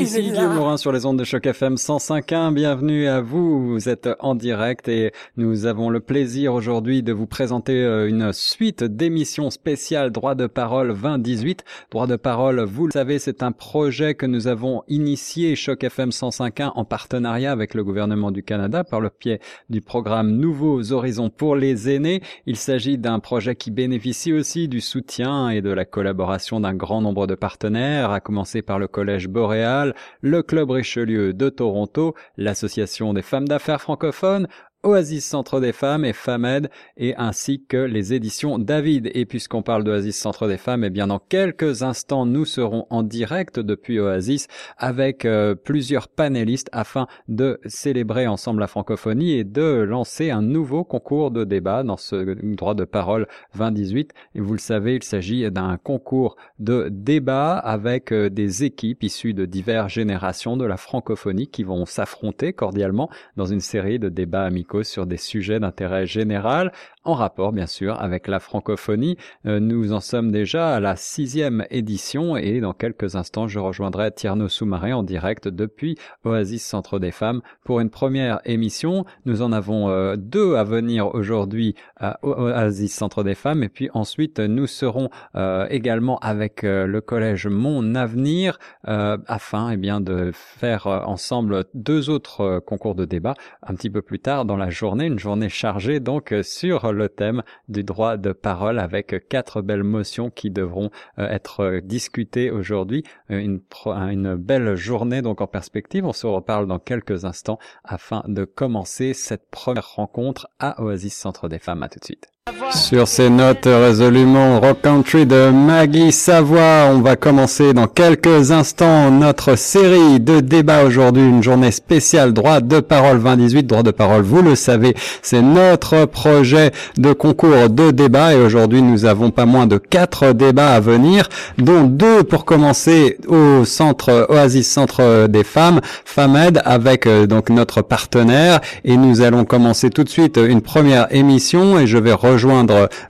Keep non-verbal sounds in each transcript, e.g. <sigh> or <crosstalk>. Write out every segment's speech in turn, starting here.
Ici Guillaume Morin sur les ondes de Choc FM 105.1. Bienvenue à vous. Vous êtes en direct et nous avons le plaisir aujourd'hui de vous présenter euh, une suite d'émissions spéciales Droit de parole 2018. Droit de parole, vous le savez, c'est un projet que nous avons initié Choc FM 105.1 en partenariat avec le gouvernement du Canada par le pied du programme Nouveaux Horizons pour les aînés. Il s'agit d'un projet qui bénéficie aussi du soutien et de la collaboration d'un grand nombre de partenaires, à commencer par le Collège Boréal, le Club Richelieu de Toronto, l'Association des femmes d'affaires francophones, Oasis Centre des Femmes et FAMED et ainsi que les éditions David. Et puisqu'on parle d'Oasis Centre des Femmes, eh bien dans quelques instants nous serons en direct depuis Oasis avec euh, plusieurs panélistes afin de célébrer ensemble la francophonie et de lancer un nouveau concours de débat dans ce droit de parole 2018. Et vous le savez, il s'agit d'un concours de débat avec euh, des équipes issues de diverses générations de la francophonie qui vont s'affronter cordialement dans une série de débats amicaux sur des sujets d'intérêt général en rapport bien sûr avec la francophonie. Euh, nous en sommes déjà à la sixième édition et dans quelques instants je rejoindrai Tierno Soumaré en direct depuis Oasis Centre des Femmes pour une première émission. Nous en avons euh, deux à venir aujourd'hui à Oasis Centre des Femmes et puis ensuite nous serons euh, également avec le collège Mon Avenir afin eh bien de faire ensemble deux autres concours de débat un petit peu plus tard dans la journée, une journée chargée donc sur le thème du droit de parole avec quatre belles motions qui devront euh, être discutées aujourd'hui. Euh, une, une belle journée donc en perspective. On se reparle dans quelques instants afin de commencer cette première rencontre à Oasis Centre des Femmes. À tout de suite. Sur ces notes résolument rock country de Maggie Savoie, on va commencer dans quelques instants notre série de débats aujourd'hui, une journée spéciale droit de parole 2018, droit de parole, vous le savez, c'est notre projet de concours de débat et aujourd'hui nous avons pas moins de quatre débats à venir, dont deux pour commencer au centre Oasis Centre des Femmes, FAMED avec euh, donc notre partenaire et nous allons commencer tout de suite une première émission et je vais rejoindre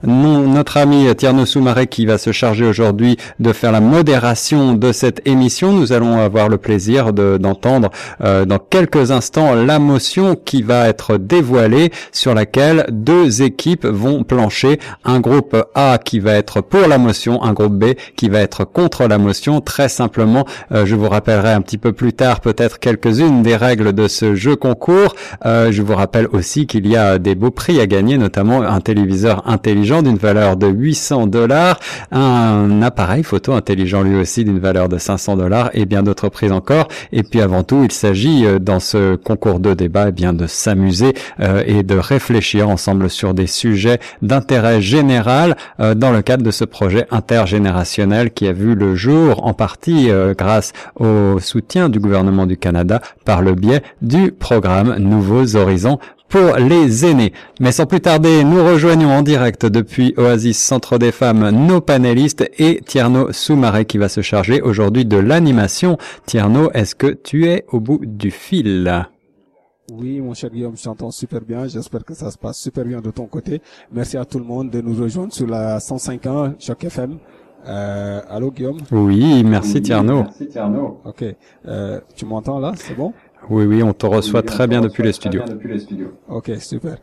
notre ami Tierno Soumaré qui va se charger aujourd'hui de faire la modération de cette émission. Nous allons avoir le plaisir d'entendre euh, dans quelques instants la motion qui va être dévoilée sur laquelle deux équipes vont plancher. Un groupe A qui va être pour la motion, un groupe B qui va être contre la motion. Très simplement, euh, je vous rappellerai un petit peu plus tard peut-être quelques-unes des règles de ce jeu concours. Euh, je vous rappelle aussi qu'il y a des beaux prix à gagner, notamment un téléviseur intelligent d'une valeur de 800 dollars, un appareil photo intelligent lui aussi d'une valeur de 500 dollars et bien d'autres prix encore. Et puis avant tout, il s'agit euh, dans ce concours de débat eh bien de s'amuser euh, et de réfléchir ensemble sur des sujets d'intérêt général euh, dans le cadre de ce projet intergénérationnel qui a vu le jour en partie grâce au soutien du gouvernement du Canada par le biais du programme Nouveaux Horizons pour les aînés. Mais sans plus tarder, nous rejoignons en direct depuis Oasis Centre des Femmes nos panélistes et Tierno Soumaré qui va se charger aujourd'hui de l'animation. Tierno, est-ce que tu es au bout du fil? Oui, mon cher Guillaume, je t'entends super bien. J'espère que ça se passe super bien de ton côté. Merci à tout le monde de nous rejoindre sur la 105 ans Choc FM. Euh, allô Guillaume? Oui, merci Tierno. Merci Tierno. Ok, euh, tu m'entends là? C'est bon? Oui, oui, on te reçoit très bien depuis les studios. Ok, super.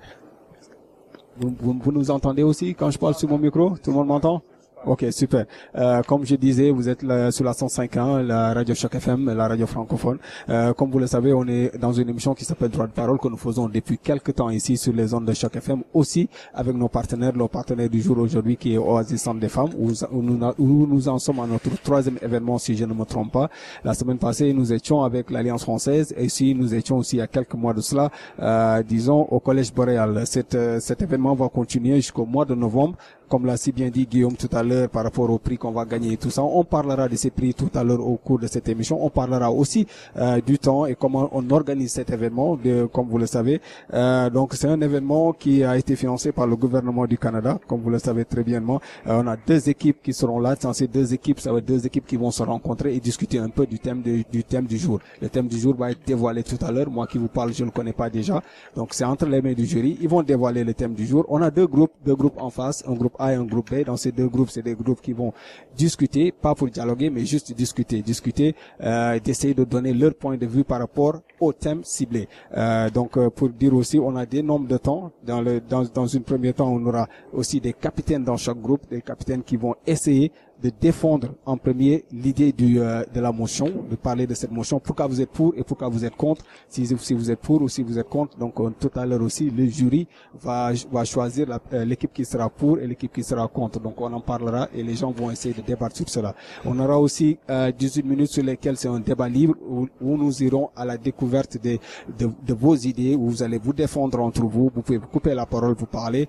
vous, vous, nous entendez aussi quand je parle sur mon micro? Tout le monde m'entend? Ok, super. Euh, comme je disais, vous êtes là, sur la 105.1, la radio Choc FM, la radio francophone. Euh, comme vous le savez, on est dans une émission qui s'appelle Droit de parole que nous faisons depuis quelques temps ici sur les ondes de Choc FM, aussi avec nos partenaires, nos partenaires du jour aujourd'hui qui est Oasis Centre des Femmes, où, nous, en sommes à notre troisième événement si je ne me trompe pas. La semaine passée, nous étions avec l'Alliance française et si nous étions aussi il y a quelques mois de cela, euh, disons, au Collège Boréal. Cet, cet événement va continuer jusqu'au mois de novembre comme l'a si bien dit Guillaume tout à l'heure par rapport au prix qu'on va gagner et tout ça. On parlera de ces prix tout à l'heure au cours de cette émission. On parlera aussi euh, du temps et comment on organise cet événement, de, comme vous le savez. Euh, donc c'est un événement qui a été financé par le gouvernement du Canada, comme vous le savez très bien. Euh, on a deux équipes qui seront là. Dans ces deux équipes, ça va être deux équipes qui vont se rencontrer et discuter un peu du thème du thème du jour. Le thème du jour va être dévoilé tout à l'heure. Moi qui vous parle, je ne connais pas déjà. Donc c'est entre les mains du jury. Ils vont dévoiler le thème du jour. On a deux groupes, deux groupes en face, un groupe A et un groupe B. Dans ces deux groupes, c'est des groupes qui vont discuter, pas pour dialoguer, mais juste discuter, discuter, euh, d'essayer de donner leur point de vue par rapport au thème ciblé. Euh, donc, euh, pour dire aussi, on a des nombres de temps. Dans le dans, dans une première temps, on aura aussi des capitaines dans chaque groupe, des capitaines qui vont essayer de défendre en premier l'idée du euh, de la motion, de parler de cette motion, pourquoi vous êtes pour et pourquoi vous êtes contre, si, si vous êtes pour ou si vous êtes contre. Donc euh, tout à l'heure aussi, le jury va va choisir euh, l'équipe qui sera pour et l'équipe qui sera contre. Donc on en parlera et les gens vont essayer de débattre sur cela. On aura aussi 18 minutes sur lesquelles c'est un débat libre où, où, nous irons à la découverte de, de, vos idées, où vous allez vous défendre entre vous, vous pouvez couper la parole, vous parler,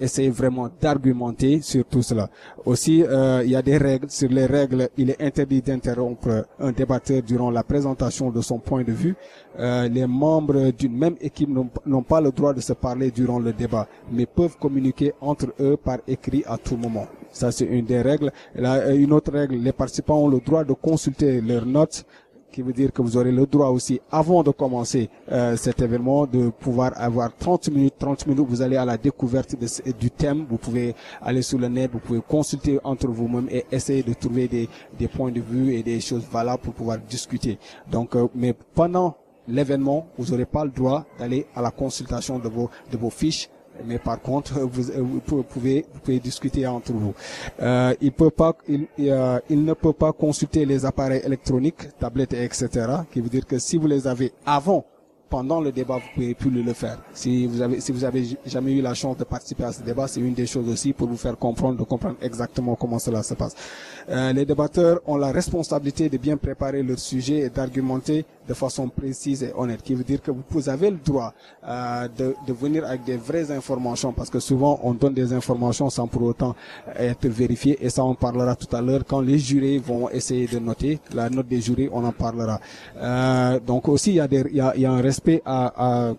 essayer vraiment d'argumenter sur tout cela. Aussi, il y a des règles. Sur les règles, il est interdit d'interrompre un débatteur durant la présentation de son point de vue. Euh, les membres d'une même équipe n'ont pas le droit de se parler durant le débat, mais peuvent communiquer entre eux par écrit à tout moment. Ça, c'est une des règles. Là, une autre règle, les participants ont le droit de consulter leurs notes qui veut dire que vous aurez le droit aussi, avant de commencer euh, cet événement, de pouvoir avoir 30 minutes. 30 minutes, vous allez à la découverte du thème. Vous pouvez aller sur le net, vous pouvez consulter entre vous-même et essayer de trouver des, points de vue et des choses valables pour pouvoir discuter. Donc, euh, mais pendant l'événement, vous n'aurez pas le droit d'aller à la consultation de vos fiches mais par contre, <laughs> vous, vous, pouvez, vous pouvez discuter entre vous. Euh, il peut pas, il, euh, il, ne peut pas consulter les appareils électroniques, tablettes, etc. Qui veut dire que si vous les avez avant pendant le débat, vous pouvez plus le faire. Si vous avez, si vous avez jamais eu la chance de participer à ce débat, c'est une des choses aussi pour vous faire comprendre, de comprendre exactement comment cela se passe. Euh, les débatteurs ont la responsabilité de bien préparer leur sujet et d'argumenter de façon précise et honnête, qui veut dire que vous avez le droit euh, de, de venir avec des vraies informations, parce que souvent on donne des informations sans pour autant être vérifiées, et ça on parlera tout à l'heure quand les jurés vont essayer de noter. La note des jurés, on en parlera. Euh, donc aussi il y a, des, il y a, y a un respect à, à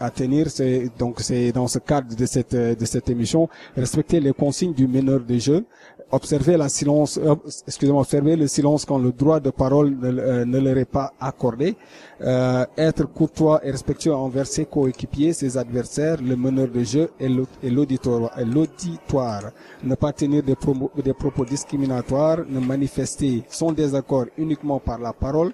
à tenir, c'est donc c'est dans ce cadre de cette de cette émission. Respecter les consignes du meneur de jeu, observer la silence, euh, excusez-moi, observer le silence quand le droit de parole ne, euh, ne leur est pas accordé, euh, être courtois et respectueux envers ses coéquipiers, ses adversaires, le meneur de jeu et l'auditoire, ne pas tenir des propos discriminatoires, ne manifester son désaccord uniquement par la parole,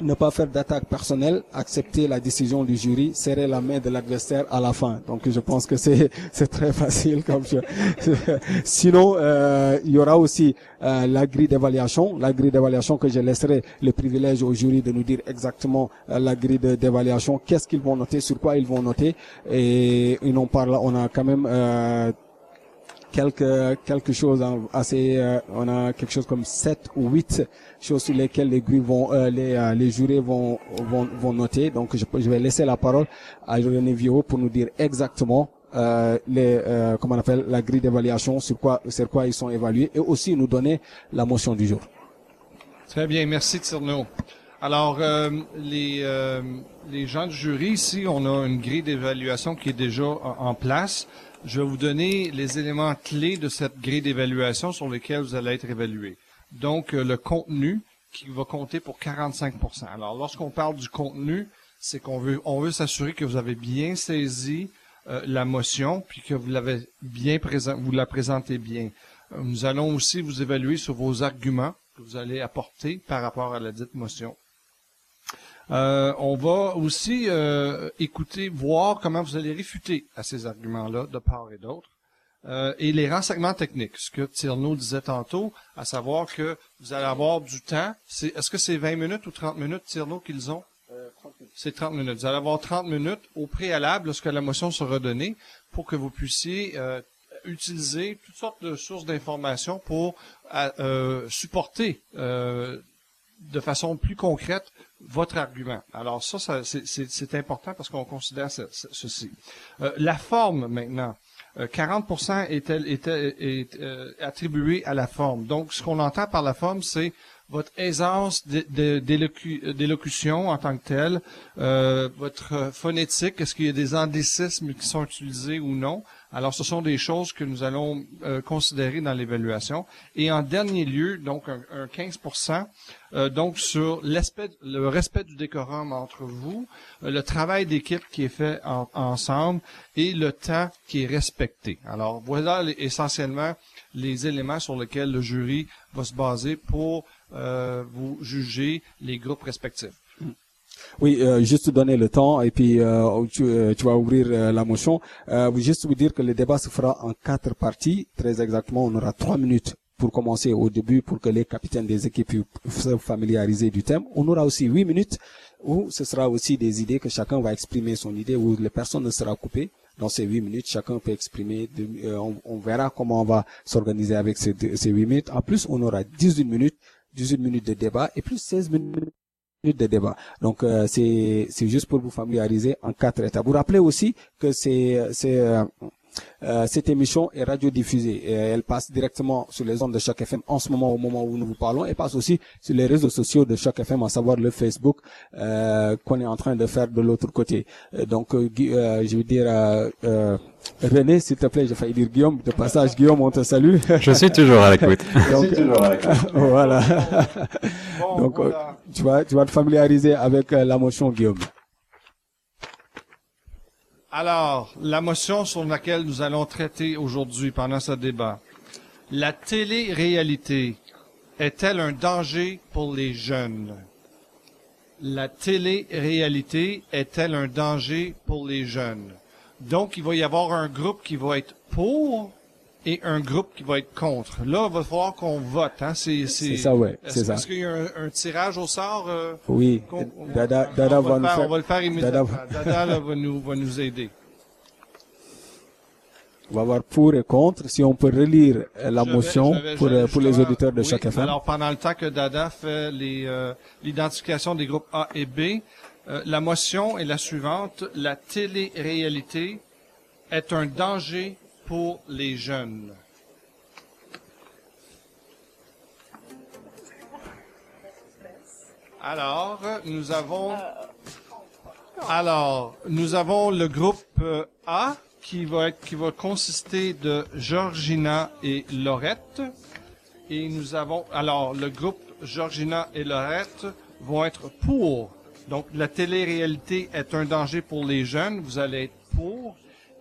ne pas faire d'attaque personnelle, accepter la décision du jury, serrer la main de l'adversaire à la fin. Donc je pense que c'est <laughs> c'est très facile comme je... <laughs> Sinon, euh, il y aura aussi euh, la grille d'évaluation, la grille d'évaluation que je laisserai le privilège au jury de nous dire exactement euh, la grille d'évaluation, qu'est-ce qu'ils vont noter, sur quoi ils vont noter, et, et on parle, on a quand même euh, quelque quelque chose assez euh, on a quelque chose comme sept ou huit choses sur lesquelles les grilles vont euh, les euh, les jurés vont, vont vont noter donc je, vais laisser la parole à René Vio pour nous dire exactement les comment on appelle la grille d'évaluation sur quoi sur quoi ils sont évalués et aussi nous donner la motion du jour. Très bien, merci Tierno. Alors, les, les gens du jury, ici, on a une grille d'évaluation qui est déjà en place je vais vous donner les éléments clés de cette grille d'évaluation sur lesquels vous allez être évalué. Donc, euh, le contenu qui va compter pour 45% Alors, lorsqu'on parle du contenu, c'est qu'on veut, on veut s'assurer que vous avez bien saisi euh, la motion, puis que vous l'avez bien présent, vous la présentez bien. Euh, nous allons aussi vous évaluer sur vos arguments que vous allez apporter par rapport à la dite motion. Euh, on va aussi euh, écouter, voir comment vous allez réfuter à ces arguments-là de part et d'autre. Euh, et les renseignements techniques, ce que Tierno disait tantôt, à savoir que vous allez avoir du temps. est-ce que c'est 20 minutes ou 30 minutes, Tierno, qu'ils ont? C'est 30 minutes. Vous allez avoir 30 minutes au préalable lorsque la motion sera donnée pour que vous puissiez utiliser toutes sortes de sources d'informations pour supporter de façon plus concrète votre argument. Alors ça, c'est important parce qu'on considère ceci. Euh, la forme maintenant. 40% est, est, est, est euh, attribué à la forme. Donc, ce qu'on entend par la forme, c'est votre aisance d'élocution en tant que telle, euh, votre phonétique, est-ce qu'il y a des anglicismes qui sont utilisés ou non. Alors, ce sont des choses que nous allons euh, considérer dans l'évaluation. Et en dernier lieu, donc un, 15% euh, donc sur l'aspect, le respect du décorum entre vous, euh, le travail d'équipe qui est fait ensemble et le temps qui est respecté. Alors, voilà essentiellement les éléments sur lesquels le jury va se baser pour vous juger les groupes respectifs. Oui, euh, juste donner le temps et puis euh, tu, euh, vas ouvrir euh, la motion. juste vous dire que le débat se fera en quatre parties. Très exactement, on aura trois minutes pour commencer au début pour que les capitaines des équipes soient familiarisés du thème. On aura aussi huit minutes où ce sera aussi des idées que chacun va exprimer son idée, où les personnes ne seront coupées. Dans ces huit minutes, chacun peut exprimer. on, verra comment on va s'organiser avec ces, ces huit minutes. En plus, on aura 18 minutes, 18 minutes de débat et plus 16 minutes de débat. Donc euh, c'est juste pour vous familiariser en quatre étapes. Vous rappelez aussi que c'est c'est euh, euh, cette émission est radiodiffusée et elle passe directement sur les ondes de chaque FM en ce moment au moment où nous vous parlons et passe aussi sur les réseaux sociaux de chaque FM à savoir le Facebook euh, qu'on est en train de faire de l'autre côté. Euh, donc euh, je veux dire René, s'il te plaît, j'ai failli dire Guillaume. De passage, Guillaume, on te salue. Je suis toujours à l'écoute. <laughs> Je suis toujours à l'écoute. <laughs> voilà. Donc, tu vas, tu vas te familiariser avec la motion, Guillaume. Alors, la motion sur laquelle nous allons traiter aujourd'hui pendant ce débat. La télé-réalité est-elle un danger pour les jeunes? La télé-réalité est-elle un danger pour les jeunes? Donc, il va y avoir un groupe qui va être pour et un groupe qui va être contre. Là, il va falloir qu'on vote. Hein? C'est, ça, ouais. C'est ça. Est-ce qu'il y a un, tirage au sort? Euh, oui. Dada, Dada va, nous faire, on va le faire immédiatement. Dada, va, nous, va nous aider. On va voir pour et contre. Si on peut relire la motion pour, pour les auditeurs de chaque FM. Alors, pendant le temps que Dada fait euh, l'identification des groupes A et B, euh, la motion est la suivante. La télé-réalité est un danger pour les jeunes. Alors, nous avons alors, nous avons le groupe euh, A qui va qui va consister de Georgina et Laurette. Et nous avons, alors, le groupe Georgina et Laurette vont être pour. Donc, la télé-réalité est un danger pour les jeunes. Vous allez être.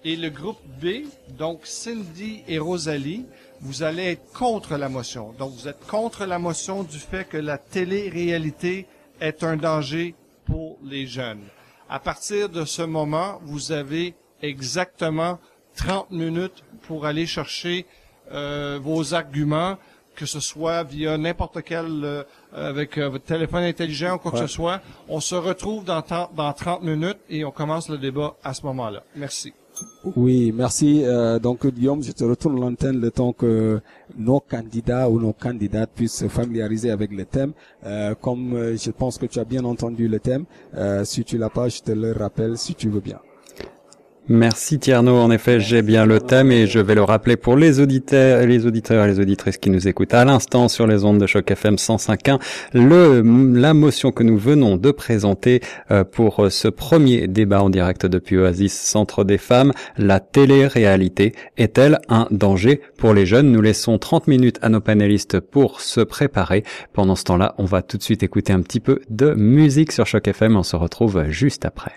Et le groupe B, donc Cindy et Rosalie, vous allez être contre la motion. Donc, vous êtes contre la motion du fait que la télé-réalité est un danger pour les jeunes. À partir de ce moment, vous avez exactement 30 minutes pour aller chercher euh, vos arguments, que ce soit via n'importe quel, euh, avec euh, votre téléphone intelligent ou quoi que ce soit. On se retrouve dans, dans 30 minutes et on commence le débat à ce moment-là. Merci. Oui, merci. Euh, donc Guillaume, je te retourne l'antenne le temps que nos candidats ou nos candidates puissent se familiariser avec le thème. Euh, comme euh, je pense que tu as bien entendu le thème, si tu l'as pas, je te le rappelle si tu veux bien. Merci Tierno. En effet, j'ai bien le thème et je vais le rappeler pour les auditeurs, les auditeurs et les auditrices qui nous écoutent à l'instant sur les ondes de choc FM 105.1. Le, la motion que nous venons de présenter euh, pour ce premier débat en direct depuis Oasis Centre des Femmes, la télé-réalité est-elle un danger pour les jeunes? Nous laissons 30 minutes à nos panélistes pour se préparer. Pendant ce temps-là, on va tout de suite écouter un petit peu de musique sur choc FM. On se retrouve juste après.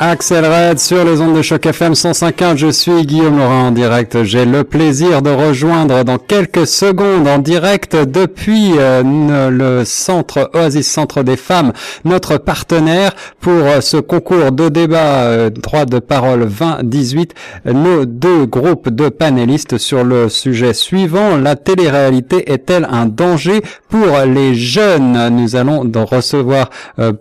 Axel Red sur les ondes de choc FM 105.1. Je suis Guillaume Laurent en direct. J'ai le plaisir de rejoindre dans quelques secondes en direct depuis euh, le centre Oasis Centre des Femmes, notre partenaire pour euh, ce concours de débat euh, droit de parole 2018, nos deux groupes de panélistes sur le sujet suivant. La télé-réalité est-elle un danger pour les jeunes? Nous allons recevoir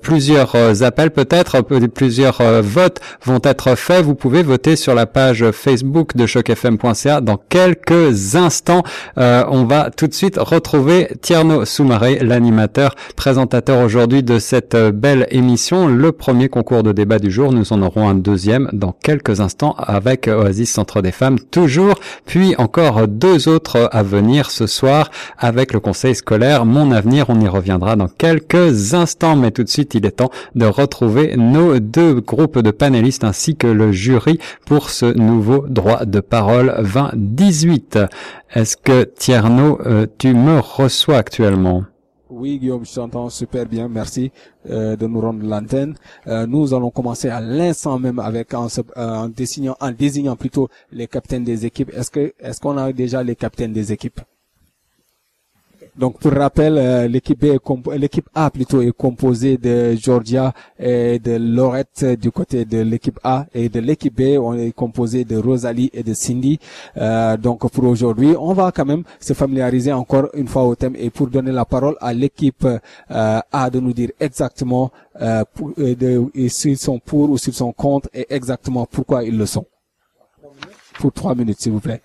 plusieurs appels, peut-être plusieurs votes vont être faits. Vous pouvez voter sur la page Facebook de chocfm.ca dans quelques instants. Euh, on va tout de suite retrouver Tierno Soumaré, l'animateur, présentateur aujourd'hui de cette belle émission, le premier concours de débat du jour. Nous en aurons un deuxième dans quelques instants avec Oasis Centre des Femmes toujours, puis encore deux autres à venir ce soir avec le conseil scolaire Mon Avenir. On y reviendra dans quelques instants, mais tout de suite il est temps de retrouver nos deux groupes de panélistes ainsi que le jury pour ce nouveau droit de parole 2018. Est-ce que Tierno, euh, tu me reçois actuellement? Oui, Guillaume, je t'entends super bien. Merci euh, de nous rendre l'antenne. Euh, nous allons commencer à l'instant même avec en, en, désignant, en désignant plutôt les capitaines des équipes. Est-ce que est-ce qu'on a déjà les capitaines des équipes? Donc pour rappel, euh, l'équipe l'équipe A plutôt est composée de Georgia et de Lorette du côté de l'équipe A et de l'équipe B on est composé de Rosalie et de Cindy. Euh, donc pour aujourd'hui, on va quand même se familiariser encore une fois au thème et pour donner la parole à l'équipe euh, A de nous dire exactement s'ils sont pour ou s'ils sont contre et exactement pourquoi ils le sont. Pour trois minutes, s'il vous plaît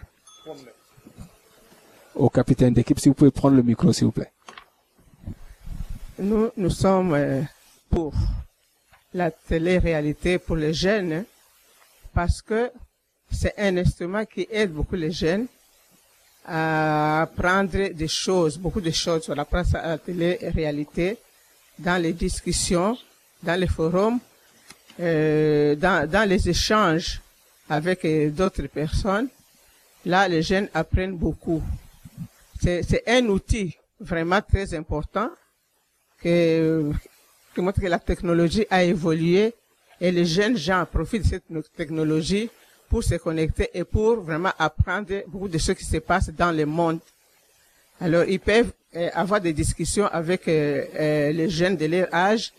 au capitaine d'équipe. Si vous pouvez prendre le micro, s'il vous plaît. Nous, nous sommes euh, pour la télé-réalité pour les jeunes hein, parce que c'est un instrument qui aide beaucoup les jeunes à apprendre des choses, beaucoup de choses sur la presse à la télé-réalité, dans les discussions, dans les forums, euh, dans, dans les échanges avec euh, d'autres personnes. Là, les jeunes apprennent beaucoup c'est un outil vraiment très important que, que montre que la technologie a évolué et les jeunes gens profitent de cette technologie pour se connecter et pour vraiment apprendre beaucoup de ce qui se passe dans le monde. Alors, ils peuvent euh, avoir des discussions avec euh, euh, les jeunes de leur âge,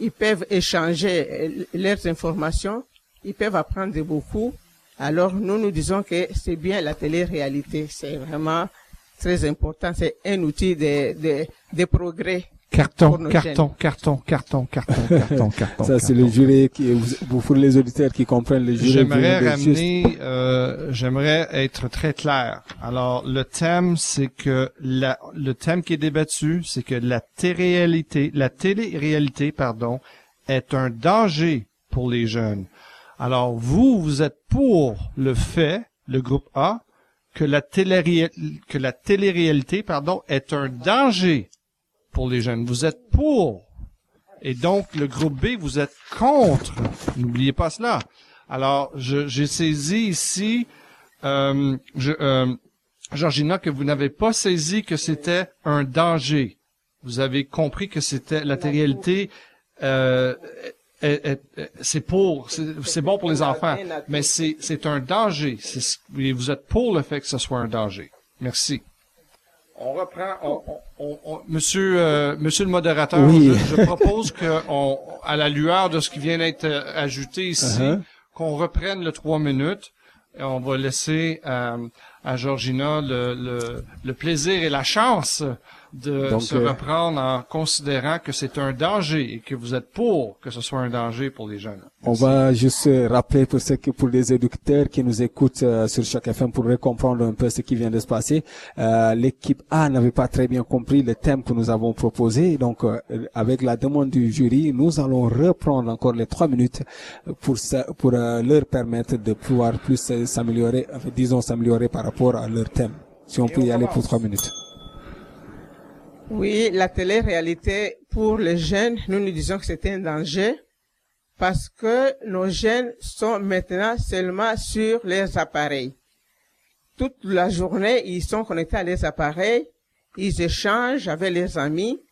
ils peuvent échanger leurs informations, ils peuvent apprendre beaucoup. Alors, nous nous disons que c'est bien la télé-réalité, c'est vraiment très important. C'est un outil de, de, de progrès. Carton, carton, carton, carton, carton, <laughs> carton, carton. Ça, c'est le jury qui, vous, pour les auditeurs qui comprennent le jury. J'aimerais ramener, euh, j'aimerais être très clair. Alors, le thème, c'est que la, le thème qui est débattu, c'est que la télé-réalité, la télé-réalité, pardon, est un danger pour les jeunes. Alors, vous, vous êtes pour le fait, le groupe A, que la télé que la télé-réalité, pardon, est un danger pour les jeunes. Vous êtes pour. Et donc, le groupe B, vous êtes contre. N'oubliez pas cela. Alors, j'ai saisi ici, euh, je, euh, Georgina, que vous n'avez pas saisi que c'était un danger. Vous avez compris que c'était la télé-réalité euh, c'est pour, c'est bon pour les enfants, mais c'est un danger. Vous êtes pour le fait que ce soit un danger. Merci. On reprend, on, monsieur, euh, monsieur le modérateur, je, propose que, à la lueur de ce qui vient d'être euh, ajouté ici, uh-huh. qu'on reprenne le trois minutes. Et on va laisser euh, à Georgina le, le, le, plaisir et la chance de se euh, reprendre en considérant que c'est un danger et que vous êtes pour que ce soit un danger pour les jeunes. On va juste rappeler pour ceux pour les éducateurs qui nous écoutent euh, sur chaque FM pour comprendre un peu ce qui vient de se passer. Euh, l'équipe A n'avait pas très bien compris le thème que nous avons proposé. Donc, avec la demande du jury, nous allons reprendre encore les trois minutes pour pour leur permettre de pouvoir plus s'améliorer, disons s'améliorer par rapport à leur thème. Si on peut y aller pour trois minutes. Oui, la télé-réalité pour les jeunes, nous nous disons que c'est un danger parce que nos jeunes sont maintenant seulement sur les appareils. Toute la journée, ils sont connectés à les appareils, ils échangent avec les amis,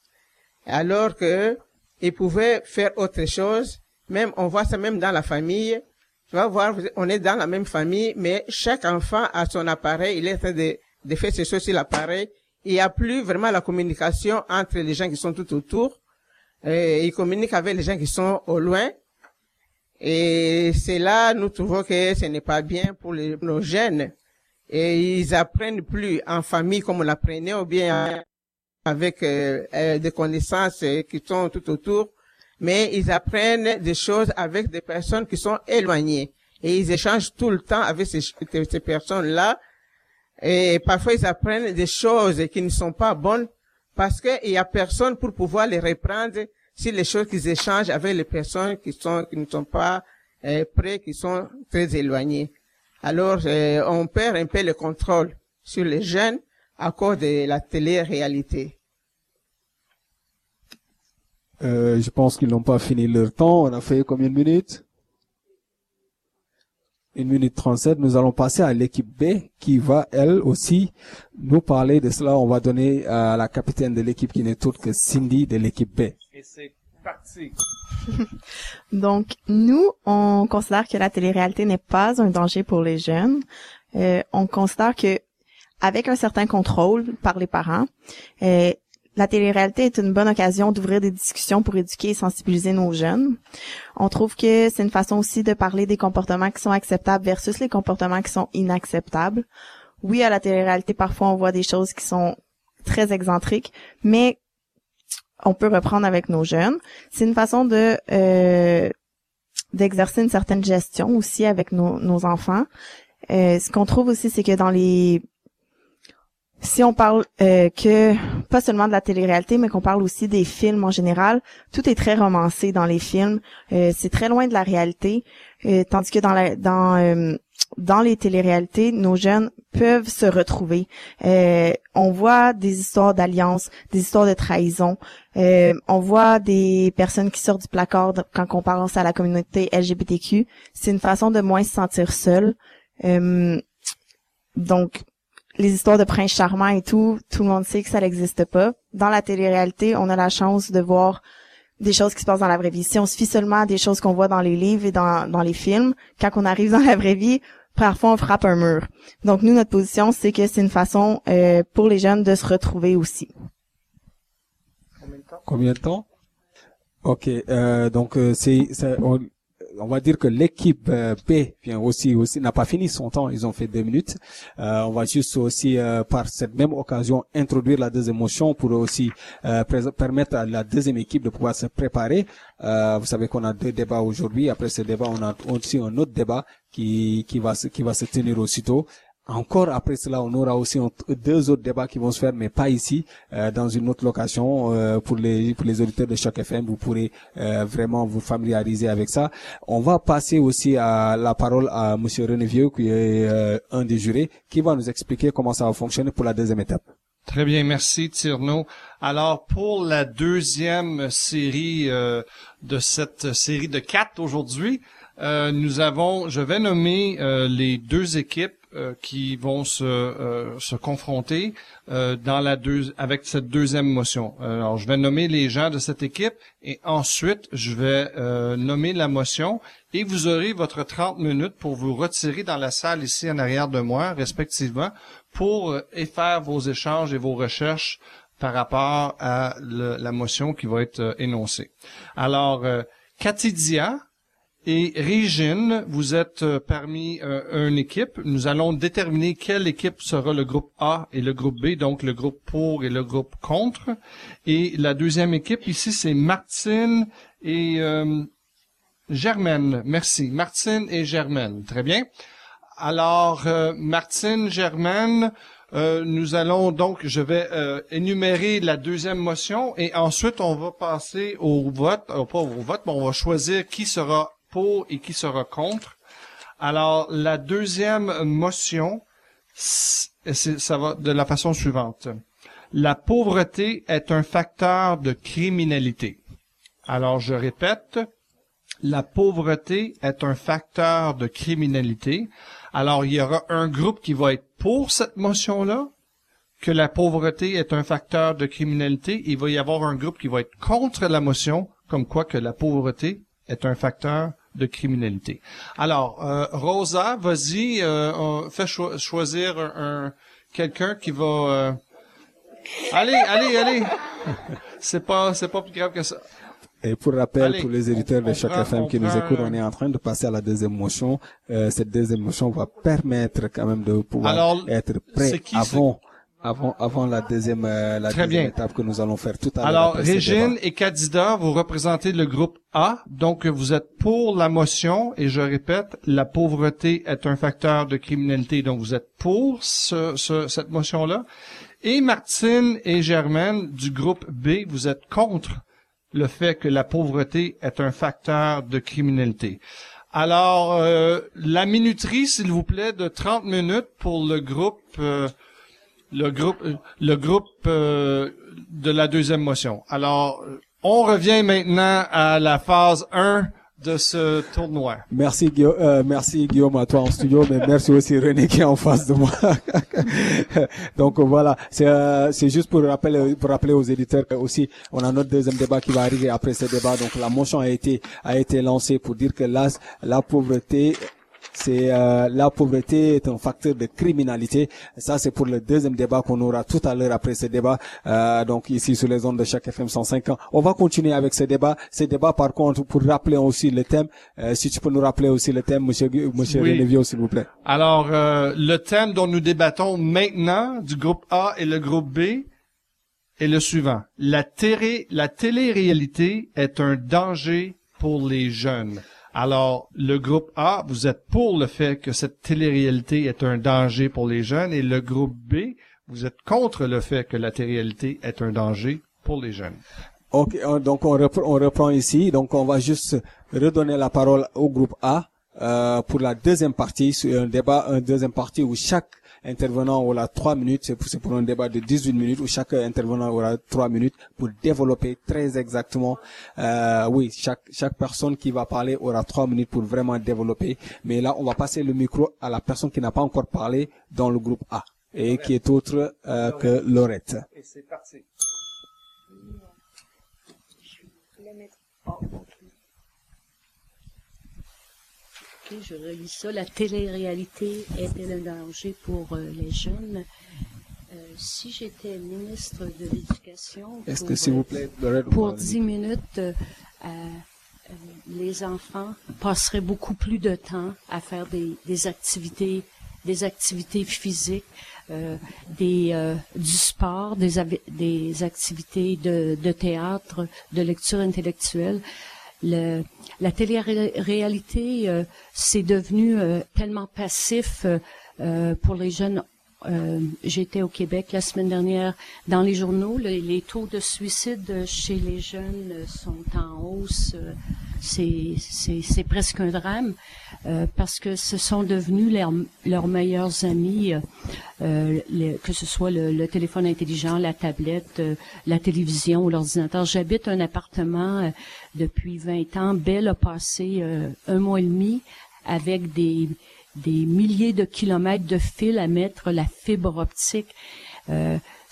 alors que ils pouvaient faire autre chose. Même, on voit ça même dans la famille. Tu vas voir, on est dans la même famille, mais chaque enfant a son appareil, il est en train de, de faire ses choses sur l'appareil, il n'y a plus vraiment la communication entre les gens qui sont tout autour. Et ils communiquent avec les gens qui sont au loin. Et c'est là, nous trouvons que ce n'est pas bien pour nos jeunes. Et ils apprennent plus en famille comme on l'apprenait ou bien avec euh, euh, des connaissances qui sont tout autour. mais ils apprennent des choses avec des personnes qui sont éloignées. Et ils échangent tout le temps avec ces personnes-là. Et parfois, ils apprennent des choses qui ne sont pas bonnes parce qu'il y a personne pour pouvoir les reprendre si les choses qu'ils échangent avec les personnes qui sont qui ne sont pas euh, près, qui sont très éloignées. Alors, euh, on perd un peu le contrôle sur les jeunes à cause de la télé-réalité. Euh, je pense qu'ils n'ont pas fini leur temps. On a fait combien de minutes? Une minute 37. Nous allons passer à l'équipe B qui va, elle aussi, nous parler de cela. On va donner à la capitaine de l'équipe qui n'est autre que Cindy de l'équipe B. Et c'est parti. <laughs> Donc, nous, on considère que la télé-réalité n'est pas un danger pour les jeunes. Euh, on considère que avec un certain contrôle par les parents, euh, la télé-réalité est une bonne occasion d'ouvrir des discussions pour éduquer et sensibiliser nos jeunes. On trouve que c'est une façon aussi de parler des comportements qui sont acceptables versus les comportements qui sont inacceptables. Oui, à la télé-réalité, parfois on voit des choses qui sont très excentriques, mais on peut reprendre avec nos jeunes. C'est une façon de euh, d'exercer une certaine gestion aussi avec nos, enfants. Euh, ce qu'on trouve aussi, c'est que dans les si on parle euh, que pas seulement de la télé-réalité, mais qu'on parle aussi des films en général, tout est très romancé dans les films. Euh, c'est très loin de la réalité, euh, tandis que dans la, dans euh, dans les téléréalités, nos jeunes peuvent se retrouver. Euh, on voit des histoires d'alliance, des histoires de trahison. Euh, on voit des personnes qui sortent du placard quand on pense à la communauté LGBTQ. C'est une façon de moins se sentir seul. Euh, donc, les histoires de princes charmants et tout, tout le monde sait que ça n'existe pas. Dans la télé-réalité, on a la chance de voir des choses qui se passent dans la vraie vie. Si on se fie seulement à des choses qu'on voit dans les livres et dans, dans les films, quand on arrive dans la vraie vie, parfois on frappe un mur. Donc nous, notre position, c'est que c'est une façon euh, pour les jeunes de se retrouver aussi. Combien de temps? Ok, euh, donc euh, c'est, c'est- on, va dire que l'équipe euh, B vient aussi aussi n'a pas fini son temps. Ils ont fait deux minutes. Euh, on va juste aussi euh, par cette même occasion introduire la deuxième motion pour aussi euh, permettre à la deuxième équipe de pouvoir se préparer. Euh, vous savez qu'on a deux débats aujourd'hui. Après ce débat, on a aussi un autre débat qui qui va qui va se tenir aussitôt. Encore après cela, on aura aussi deux autres débats qui vont se faire, mais pas ici, euh, dans une autre location. euh, pour les pour les auditeurs de Choc FM, vous pourrez euh, vraiment vous familiariser avec ça. On va passer aussi à la parole à Monsieur René Vieux, qui est euh, un des jurés, qui va nous expliquer comment ça va fonctionner pour la deuxième étape. Très bien, merci Tierno. Alors pour la deuxième série euh, de cette série de quatre aujourd'hui, euh, nous avons, je vais nommer les deux équipes qui vont se, euh, se confronter euh, dans la deux, avec cette deuxième motion. Alors je vais nommer les gens de cette équipe et ensuite je vais euh, nommer la motion et vous aurez votre 30 minutes pour vous retirer dans la salle ici en arrière de moi, respectivement, pour euh, faire vos échanges et vos recherches par rapport à le- la motion qui va être euh, énoncée. Alors, euh, Katidia et Régine, vous êtes euh, parmi euh, une équipe. Nous allons déterminer quelle équipe sera le groupe A et le groupe B, donc le groupe pour et le groupe contre. Et la deuxième équipe ici, c'est Martine et euh, Germaine. Merci. Martine et Germaine. Très bien. Alors, euh, Martine, Germaine, euh, nous allons donc, je vais euh, énumérer la deuxième motion et ensuite on va passer au vote, euh, pas au vote, mais on va choisir qui sera pour et qui sera contre. Alors, la deuxième motion, ça va de la façon suivante. La pauvreté est un facteur de criminalité. Alors, je répète, la pauvreté est un facteur de criminalité. Alors, il y aura un groupe qui va être pour cette motion-là, que la pauvreté est un facteur de criminalité. Il va y avoir un groupe qui va être contre la motion, comme quoi que la pauvreté est un facteur de criminalité. Alors, euh, Rosa, vas-y, euh, fais cho- choisir un, un- quelqu'un qui va. euh, Allez, allez, allez. <laughs> C'est pas, c'est pas plus grave que ça. Et pour rappel, Allez, pour les éditeurs de chaque prend- FM qui nous écoutent, on est en train de passer à la deuxième motion. Euh, cette deuxième motion va permettre quand même de pouvoir Alors, être prêt qui, avant avant, avant la deuxième, euh, la Très deuxième bien. étape que nous allons faire tout à l'heure. Alors, Régine et Kadida, vous représentez le groupe A, donc vous êtes pour la motion, et je répète, la pauvreté est un facteur de criminalité, donc vous êtes pour ce, ce- cette motion-là. Et Martine et Germaine du groupe B, vous êtes contre le fait que la pauvreté est un facteur de criminalité. Alors, euh, la minuterie, s'il vous plaît, de 30 minutes pour le groupe, euh, le groupe, le groupe euh, de la deuxième motion. Alors, on revient maintenant à la phase 1 de ce tournoi. Merci Guillaume, euh, merci Guillaume à toi en studio, mais merci aussi René qui est en face de moi. <laughs> Donc voilà, c'est euh, c'est juste pour rappeler pour rappeler aux éditeurs que aussi on a notre deuxième débat qui va arriver après ce débat. Donc la motion a été a été lancée pour dire que là la pauvreté c'est euh, la pauvreté est un facteur de criminalité. Ça, c'est pour le deuxième débat qu'on aura tout à l'heure après ce débat. Euh, donc ici sur les ondes de chaque FM 105 ans. On va continuer avec ce débat. Ce débat, par contre, pour rappeler aussi le thème. euh, si tu peux nous rappeler aussi le thème, Monsieur Monsieur Oui. René Viau, s'il vous plaît. Alors, euh, le thème dont nous débattons maintenant du groupe A et le groupe B est le suivant. La, télé, la télé-réalité est un danger pour les jeunes. Alors, le groupe A, vous êtes pour le fait que cette télé-réalité est un danger pour les jeunes et le groupe B, vous êtes contre le fait que la télé-réalité est un danger pour les jeunes. Ok, euh, donc on reprend, on reprend ici. Donc on va juste redonner la parole au groupe A euh, pour la deuxième partie, sur un débat, un deuxième partie où chaque intervenant aura trois minutes. C'est pour, un débat de 18 minutes où chaque intervenant aura trois minutes pour développer très exactement. Euh, oui, chaque chaque personne qui va parler aura trois minutes pour vraiment développer. Mais là, on va passer le micro à la personne qui n'a pas encore parlé dans le groupe A et qui est autre euh, que Laurette. Et c'est parti. Je relis ça. La télé-réalité est-elle un danger pour euh, les jeunes? Euh, si j'étais ministre de l'Éducation, pour, que s'il vous plaît, Laurette, pour vous- 10 minutes, euh, les enfants passeraient beaucoup plus de temps à faire des, des activités, des activités physiques, euh, des, euh, du sport, des, activités de, de théâtre, de lecture intellectuelle. La télé-réalité, euh, c'est devenu euh, tellement passif euh, euh, pour les jeunes. J'étais au Québec la semaine dernière. Dans les journaux, le- les taux de suicide chez les jeunes sont en hausse. C'est presque un drame euh, parce que ce sont devenus leurs, leurs meilleurs amis, euh, que ce soit le, téléphone intelligent, la tablette, euh, la télévision ou l'ordinateur. J'habite un appartement depuis 20 ans. Belle a passé un mois et demi avec des, des milliers de kilomètres de fils à mettre la fibre optique.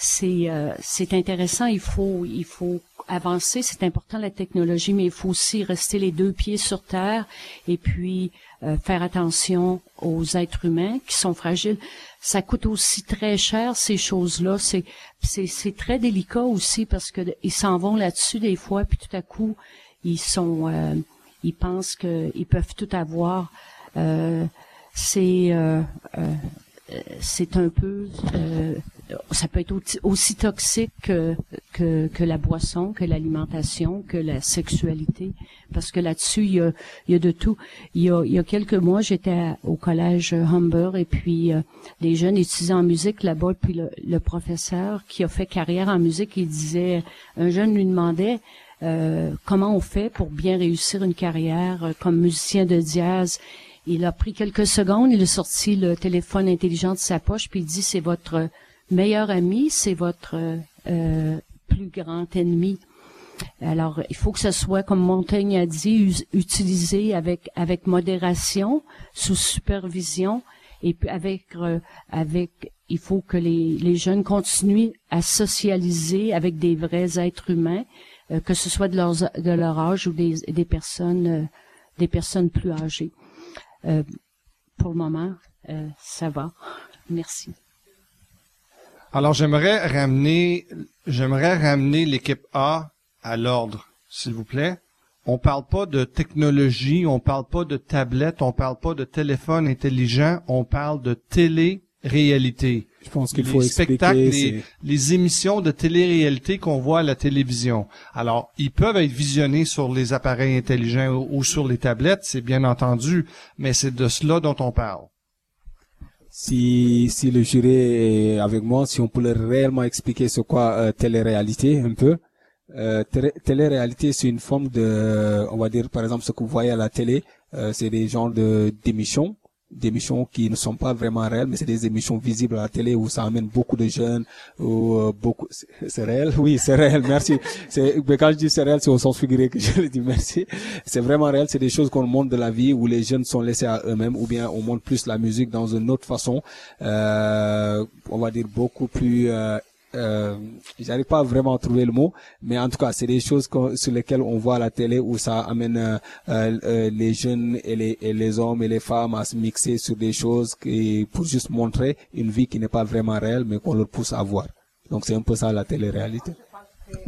C'est euh, c'est intéressant. Il faut il faut avancer. C'est important la technologie, mais il faut aussi rester les deux pieds sur terre et puis euh, faire attention aux êtres humains qui sont fragiles. Ça coûte aussi très cher ces choses-là. C'est c'est c'est très délicat aussi parce que ils s'en vont là-dessus des fois puis tout à coup ils sont euh, ils pensent qu'ils peuvent tout avoir. Euh, c'est euh, euh, c'est un peu ça peut être aussi, toxique que, que que la boisson, que l'alimentation, que la sexualité, parce que là-dessus il y a, il y a de tout. Il y a, il y a quelques mois, j'étais au collège Humber et puis euh, les jeunes étudiants en musique là-bas, puis le, le professeur qui a fait carrière en musique, il disait, un jeune lui demandait euh, comment on fait pour bien réussir une carrière euh, comme musicien de jazz. Il a pris quelques secondes, il a sorti le téléphone intelligent de sa poche, puis il dit c'est votre meilleur ami, c'est votre euh, plus grand ennemi. Alors, il faut que ce soit, comme Montaigne a dit, utilisé avec avec modération, sous supervision, et puis avec euh, avec. Il faut que les les jeunes continuent à socialiser avec des vrais êtres humains, euh, que ce soit de leur de leur âge ou des des personnes des personnes plus âgées. Pour le moment, ça va. Merci. Alors, j'aimerais ramener, j'aimerais ramener l'équipe A à l'ordre, s'il vous plaît. On parle pas de technologie, on parle pas de tablette, on parle pas de téléphone intelligent, on parle de télé-réalité. Je pense qu'il les faut spectacles, expliquer. les, c'est- les émissions de télé-réalité qu'on voit à la télévision. Alors, ils peuvent être visionnés sur les appareils intelligents ou, ou sur les tablettes, c'est bien entendu, mais c'est de cela dont on parle. Si, si le jury est avec moi, si on leur réellement expliquer ce quoi euh, télé-réalité un peu. Euh, télé- télé-réalité, c'est une forme de, on va dire par exemple ce que vous voyez à la télé, euh, c'est des genres de d'émissions, d'émissions qui ne sont pas vraiment réelles, mais c'est des émissions visibles à la télé où ça amène beaucoup de jeunes, ou euh, beaucoup, c'est réel, <laughs> oui, c'est réel, merci. Mais quand je dis c'est réel, c'est au sens figuré que je le dis, merci. C'est vraiment réel, c'est des choses qu'on montre de la vie où les jeunes sont laissés à eux-mêmes, ou bien on montre plus la musique dans une autre façon, euh, on va dire beaucoup plus euh, euh, j'arrive pas vraiment à trouver le mot, mais en tout cas, c'est des choses sur lesquelles on voit à la télé où ça amène euh, euh, les jeunes et les, et les hommes et les femmes à se mixer sur des choses qui, pour juste montrer une vie qui n'est pas vraiment réelle, mais qu'on leur pousse à voir. Donc c'est un peu ça la télé-réalité.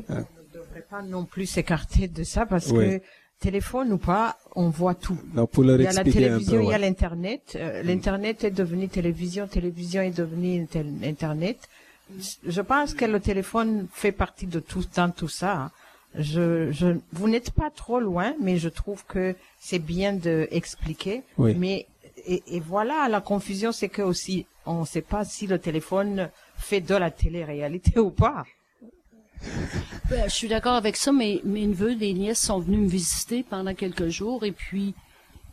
On ne devrait pas non plus s'écarter de ça parce Oui. que téléphone ou pas, on voit tout. Donc pour leur Il y a la télévision, peu. il y a l'internet. Euh, L'internet est devenu télévision, télévision est devenu internet. Je pense que le téléphone fait partie de tout dans tout ça. hein. Je, je, vous n'êtes pas trop loin, mais je trouve que c'est bien de expliquer. Oui. Mais et, et voilà, la confusion, c'est que aussi, on ne sait pas si le téléphone fait de la télé-réalité <laughs> ou pas. Ben, je suis d'accord avec ça, mais mes neveux, les nièces sont venus me visiter pendant quelques jours et puis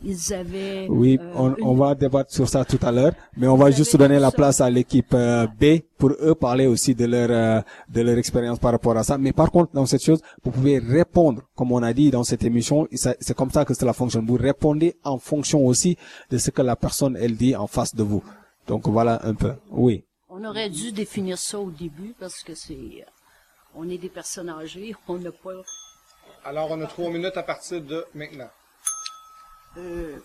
ils avaient. Oui, euh, on, une- on va débattre sur ça tout à l'heure, mais on va juste donner la place à l'équipe euh, B pour eux parler aussi de leur euh, de leur expérience par rapport à ça. Mais par contre, dans cette chose, vous pouvez répondre, comme on a dit dans cette émission, c'est comme ça que cela fonctionne. Vous répondez en fonction aussi de ce que la personne elle dit en face de vous. Donc voilà un peu. Oui. On aurait dû définir ça au début parce que c'est. On est des personnes âgées, on n'a pas. Alors, on a trois minutes à partir de maintenant. Euh,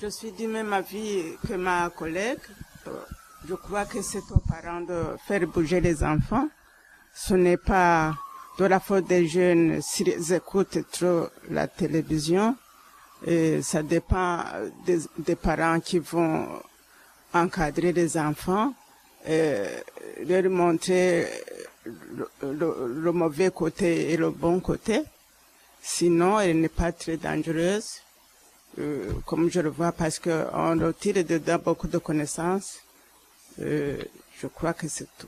je suis du même avis que ma collègue. Euh, Je crois que c'est aux parents de faire bouger les enfants. Ce n'est pas de la faute des jeunes s'ils écoutent trop la télévision. Ça dépend des, parents qui vont encadrer les enfants, leur montrer le mauvais côté et le bon côté. Sinon, elle n'est pas très dangereuse euh, comme je le vois, parce qu'on retire dedans beaucoup de connaissances. Euh, je crois que c'est tout.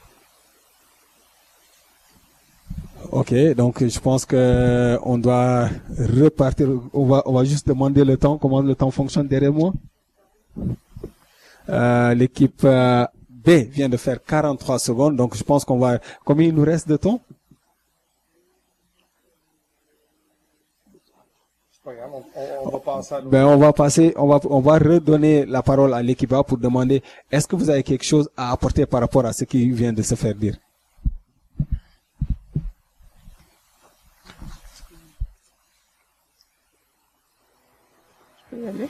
Ok, donc je pense que on doit repartir. On va, on va juste demander le temps, comment le temps fonctionne derrière moi. Euh, L'équipe B vient de faire 43 secondes, donc je pense qu'on va. Combien il nous reste de temps? Pas grave, on, on- on va passer à l'autre. Ben on va passer, on va, on va redonner la parole à l'équipe A pour demander est-ce que vous avez quelque chose à apporter par rapport à ce qui vient de se faire dire? peux y aller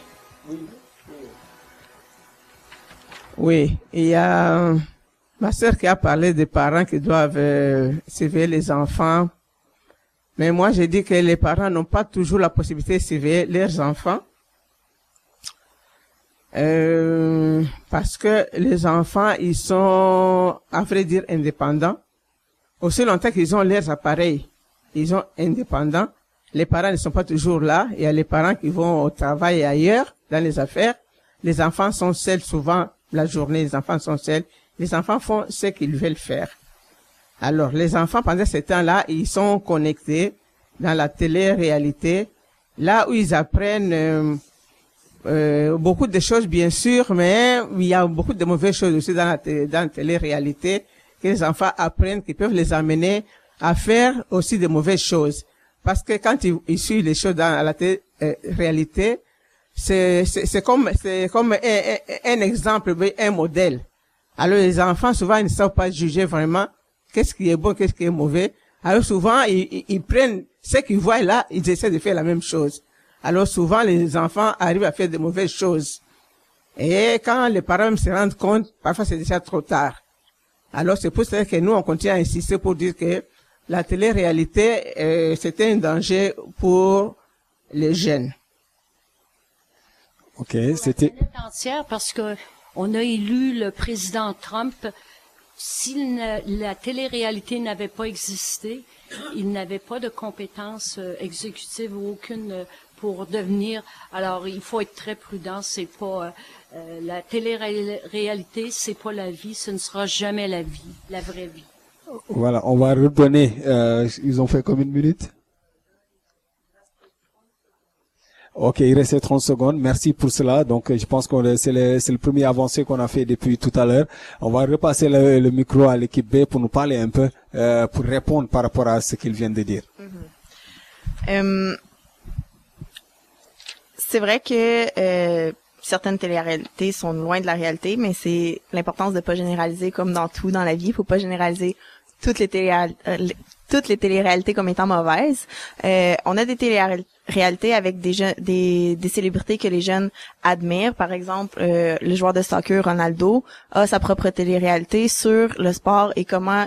Oui, il y a euh, ma sœur qui a parlé des parents qui doivent euh, surveiller les enfants. Mais moi, j'ai dit que les parents n'ont pas toujours la possibilité de surveiller leurs enfants. Euh, parce que les enfants, ils sont, à vrai dire, indépendants. Aussi longtemps qu'ils ont leurs appareils, ils sont indépendants. Les parents ne sont pas toujours là. Il y a les parents qui vont au travail ailleurs, dans les affaires. Les enfants sont seuls souvent la journée. Les enfants sont seuls. Les enfants font ce qu'ils veulent faire. Alors, les enfants, pendant ce temps-là, ils sont connectés dans la télé-réalité, là où ils apprennent euh, euh, beaucoup de choses, bien sûr, mais il y a beaucoup de mauvaises choses aussi dans la, dans la télé-réalité que les enfants apprennent, qui peuvent les amener à faire aussi de mauvaises choses. Parce que quand ils, suivent les choses dans la télé-réalité, c'est comme, un, un- un exemple, un modèle. Alors les enfants, souvent, ils ne savent pas juger vraiment qu'est-ce qui est bon, qu'est-ce qui est mauvais? Alors souvent, ils, ils- ils prennent ce qu'ils voient là, ils essaient de faire la même chose. Alors souvent, les enfants arrivent à faire de mauvaises choses. Et quand les parents même se rendent compte, parfois c'est déjà trop tard. Alors c'est pour ça que nous, on continue à insister pour dire que la télé-réalité, euh, c'était un danger pour les jeunes. Ok, c'était. entière parce que on a élu le président Trump si la télé-réalité n'avait pas existé, il n'avait pas de compétences euh, exécutives ou aucune euh, pour devenir. Alors, il faut être très prudent. C'est pas euh, la télé-réalité, c'est pas la vie. Ce ne sera jamais la vie, la vraie vie. Voilà, on va redonner. ils ont fait comme une minute. Ok, il reste 30 secondes. Merci pour cela. Donc, je pense que c'est le, le, premier avancé qu'on a fait depuis tout à l'heure. On va repasser le, micro à l'équipe B pour nous parler un peu, euh, pour répondre par rapport à ce qu'ils viennent de dire. Mm-hmm. Euh, c'est vrai que euh, certaines téléréalités sont loin de la réalité, mais c'est l'importance de pas généraliser comme dans tout dans la vie. Il faut pas généraliser toutes les télé toutes les téléréalités comme étant mauvaises. on a des téléréalités réalité avec des, jeunes, des, des célébrités que les jeunes admirent. Par exemple, euh, le joueur de soccer Ronaldo a sa propre télé-réalité sur le sport et comment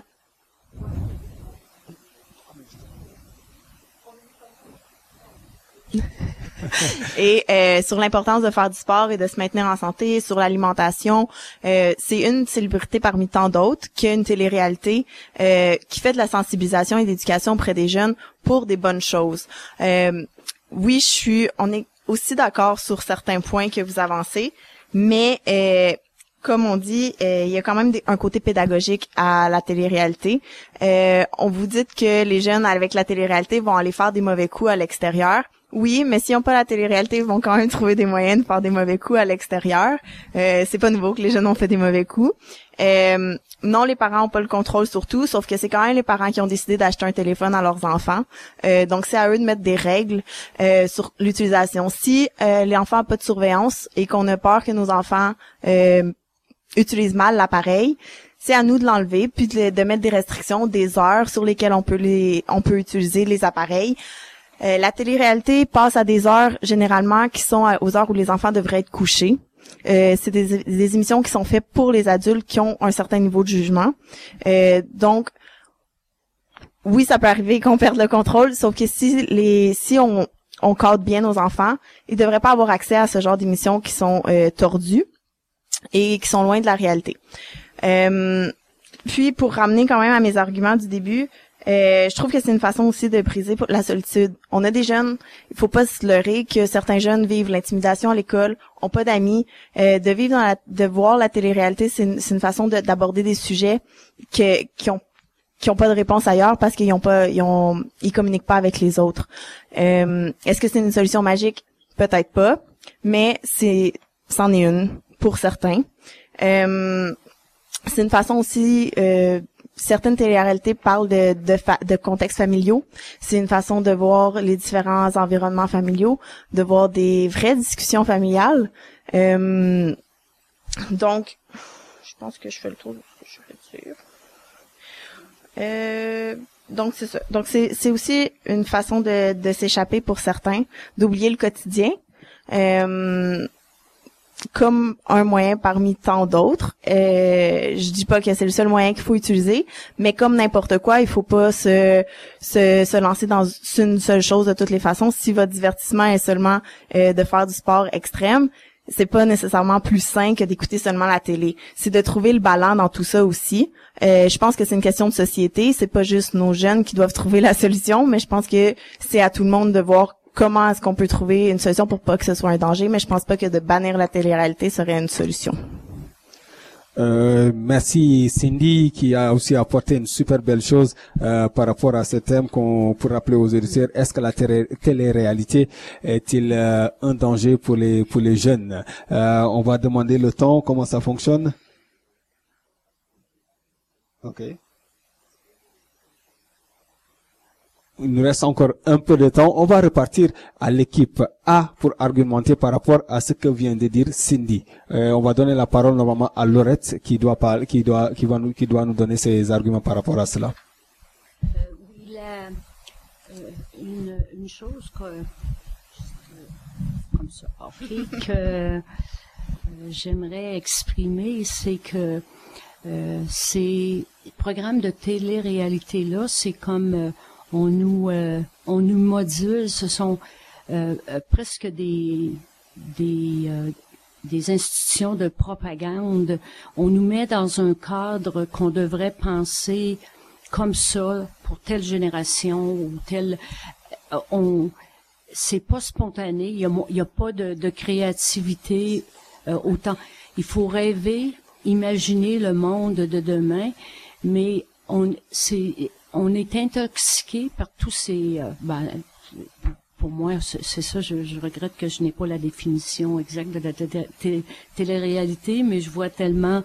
<laughs> et euh, sur l'importance de faire du sport et de se maintenir en santé, sur l'alimentation. Euh, c'est une célébrité parmi tant d'autres qui a une télé-réalité euh, qui fait de la sensibilisation et d'éducation auprès des jeunes pour des bonnes choses. Euh, oui, je suis, on est aussi d'accord sur certains points que vous avancez, mais euh, comme on dit, euh, il y a quand même un côté pédagogique à la télé-réalité. Euh, on vous dit que les jeunes avec la télé-réalité vont aller faire des mauvais coups à l'extérieur. Oui, mais s'ils n'ont pas la télé-réalité, ils vont quand même trouver des moyens de faire des mauvais coups à l'extérieur. Euh, c'est pas nouveau que les jeunes ont fait des mauvais coups. Euh, non, les parents ont pas le contrôle sur tout, sauf que c'est quand même les parents qui ont décidé d'acheter un téléphone à leurs enfants. Euh, donc c'est à eux de mettre des règles euh, sur l'utilisation. Si les enfants n'ont pas de surveillance et qu'on a peur que nos enfants utilisent mal l'appareil, c'est à nous de l'enlever puis de, de, mettre des restrictions, des heures sur lesquelles on peut les, on peut utiliser les appareils. Euh, la télé-réalité passe à des heures généralement qui sont aux heures où les enfants devraient être couchés. Euh, c'est des, émissions qui sont faites pour les adultes qui ont un certain niveau de jugement. Euh, donc, oui, ça peut arriver qu'on perde le contrôle, sauf que si les si on, on bien nos enfants, ils devraient pas avoir accès à ce genre d'émissions qui sont euh, tordues et qui sont loin de la réalité. Euh, puis, pour ramener quand même à mes arguments du début, euh, je trouve que c'est une façon aussi de briser la solitude. On a des jeunes, il faut pas se leurrer que certains jeunes vivent l'intimidation à l'école, ont pas d'amis. Euh, de vivre dans la, de voir la télé-réalité, c'est une, une, façon d'aborder des sujets que, qui ont qui ont pas de réponse ailleurs parce qu'ils ont pas, ils ont, ils communiquent pas avec les autres. Euh, Est-ce que c'est une solution magique? Peut-être pas, mais c'est, c'en est une pour certains. Euh, c'est une façon aussi euh, certaines télé-réalités parlent de, de, de contextes familiaux. C'est une façon de voir les différents environnements familiaux, de voir des vraies discussions familiales. Euh, donc, je pense que je fais le tour de je. Euh, donc c'est ça. Donc c'est aussi une façon de, de s'échapper pour certains, d'oublier le quotidien. Euh, comme un moyen parmi tant d'autres. Euh, je dis pas que c'est le seul moyen qu'il faut utiliser, mais comme n'importe quoi, il faut pas se, se, se lancer dans une seule chose de toutes les façons. Si votre divertissement est seulement euh, de faire du sport extrême, c'est pas nécessairement plus sain que d'écouter seulement la télé. C'est de trouver le ballon dans tout ça aussi. Euh, je pense que c'est une question de société. C'est pas juste nos jeunes qui doivent trouver la <laughs> solution, mais je pense que c'est à tout le monde de voir comment est-ce qu'on peut trouver une solution pour pas que ce soit un danger, mais je pense pas que de bannir la télé-réalité serait une solution. Euh, merci Cindy qui a aussi apporté une super belle chose euh, par rapport à ce thème qu'on pour rappeler aux auditeurs. Est-ce que la télé-réalité est-il euh, un danger pour les pour les jeunes? Euh, On va demander le temps, comment ça fonctionne? Ok. Il nous reste encore un peu de temps. On va repartir à l'équipe A pour argumenter par rapport à ce que vient de dire Cindy. Euh, on va donner la parole normalement à Lorette qui doit parler, qui doit, qui va nous, qui doit nous donner ses arguments par rapport à cela. Euh, oui, la, euh, une, une, chose que, comme ça, okay, <laughs> que euh, j'aimerais exprimer, c'est que euh, ces programmes de télé-réalité là, c'est comme on nous euh, on nous module. Ce sont euh, euh, presque des des des institutions de propagande, on nous met dans un cadre qu'on devrait penser comme ça pour telle génération ou telle. on, c'est pas spontané. Il y a, il y a pas de, de créativité autant. Il faut rêver, imaginer le monde de demain, mais on, c'est, on est intoxiqué par tous ces. euh, ben, pour moi, c'est ça. Je, regrette que je n'ai pas la définition exacte de la té- té- télé-réalité, mais je vois tellement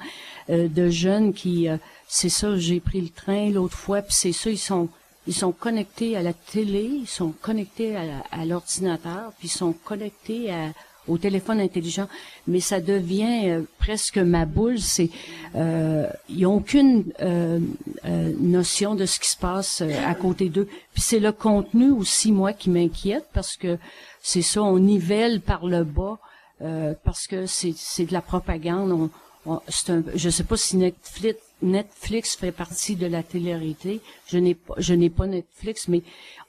euh, de jeunes qui, euh, c'est ça. J'ai pris le train l'autre fois, puis c'est ça. Ils sont, ils sont connectés à la télé, ils sont connectés à, à l'ordinateur, puis ils sont connectés à, au téléphone intelligent. Mais ça devient euh, presque ma boule. C'est, euh, ils ont aucune euh, euh, notion de ce qui se passe euh, à côté d'eux. Puis c'est le contenu aussi moi qui m'inquiète parce que c'est ça, on nivelle par le bas euh, parce que c'est c'est de la propagande. On, on- c'est un, je sais pas si Netflix Netflix fait partie de la télé-réalité. Je n'ai pas je n'ai pas Netflix, mais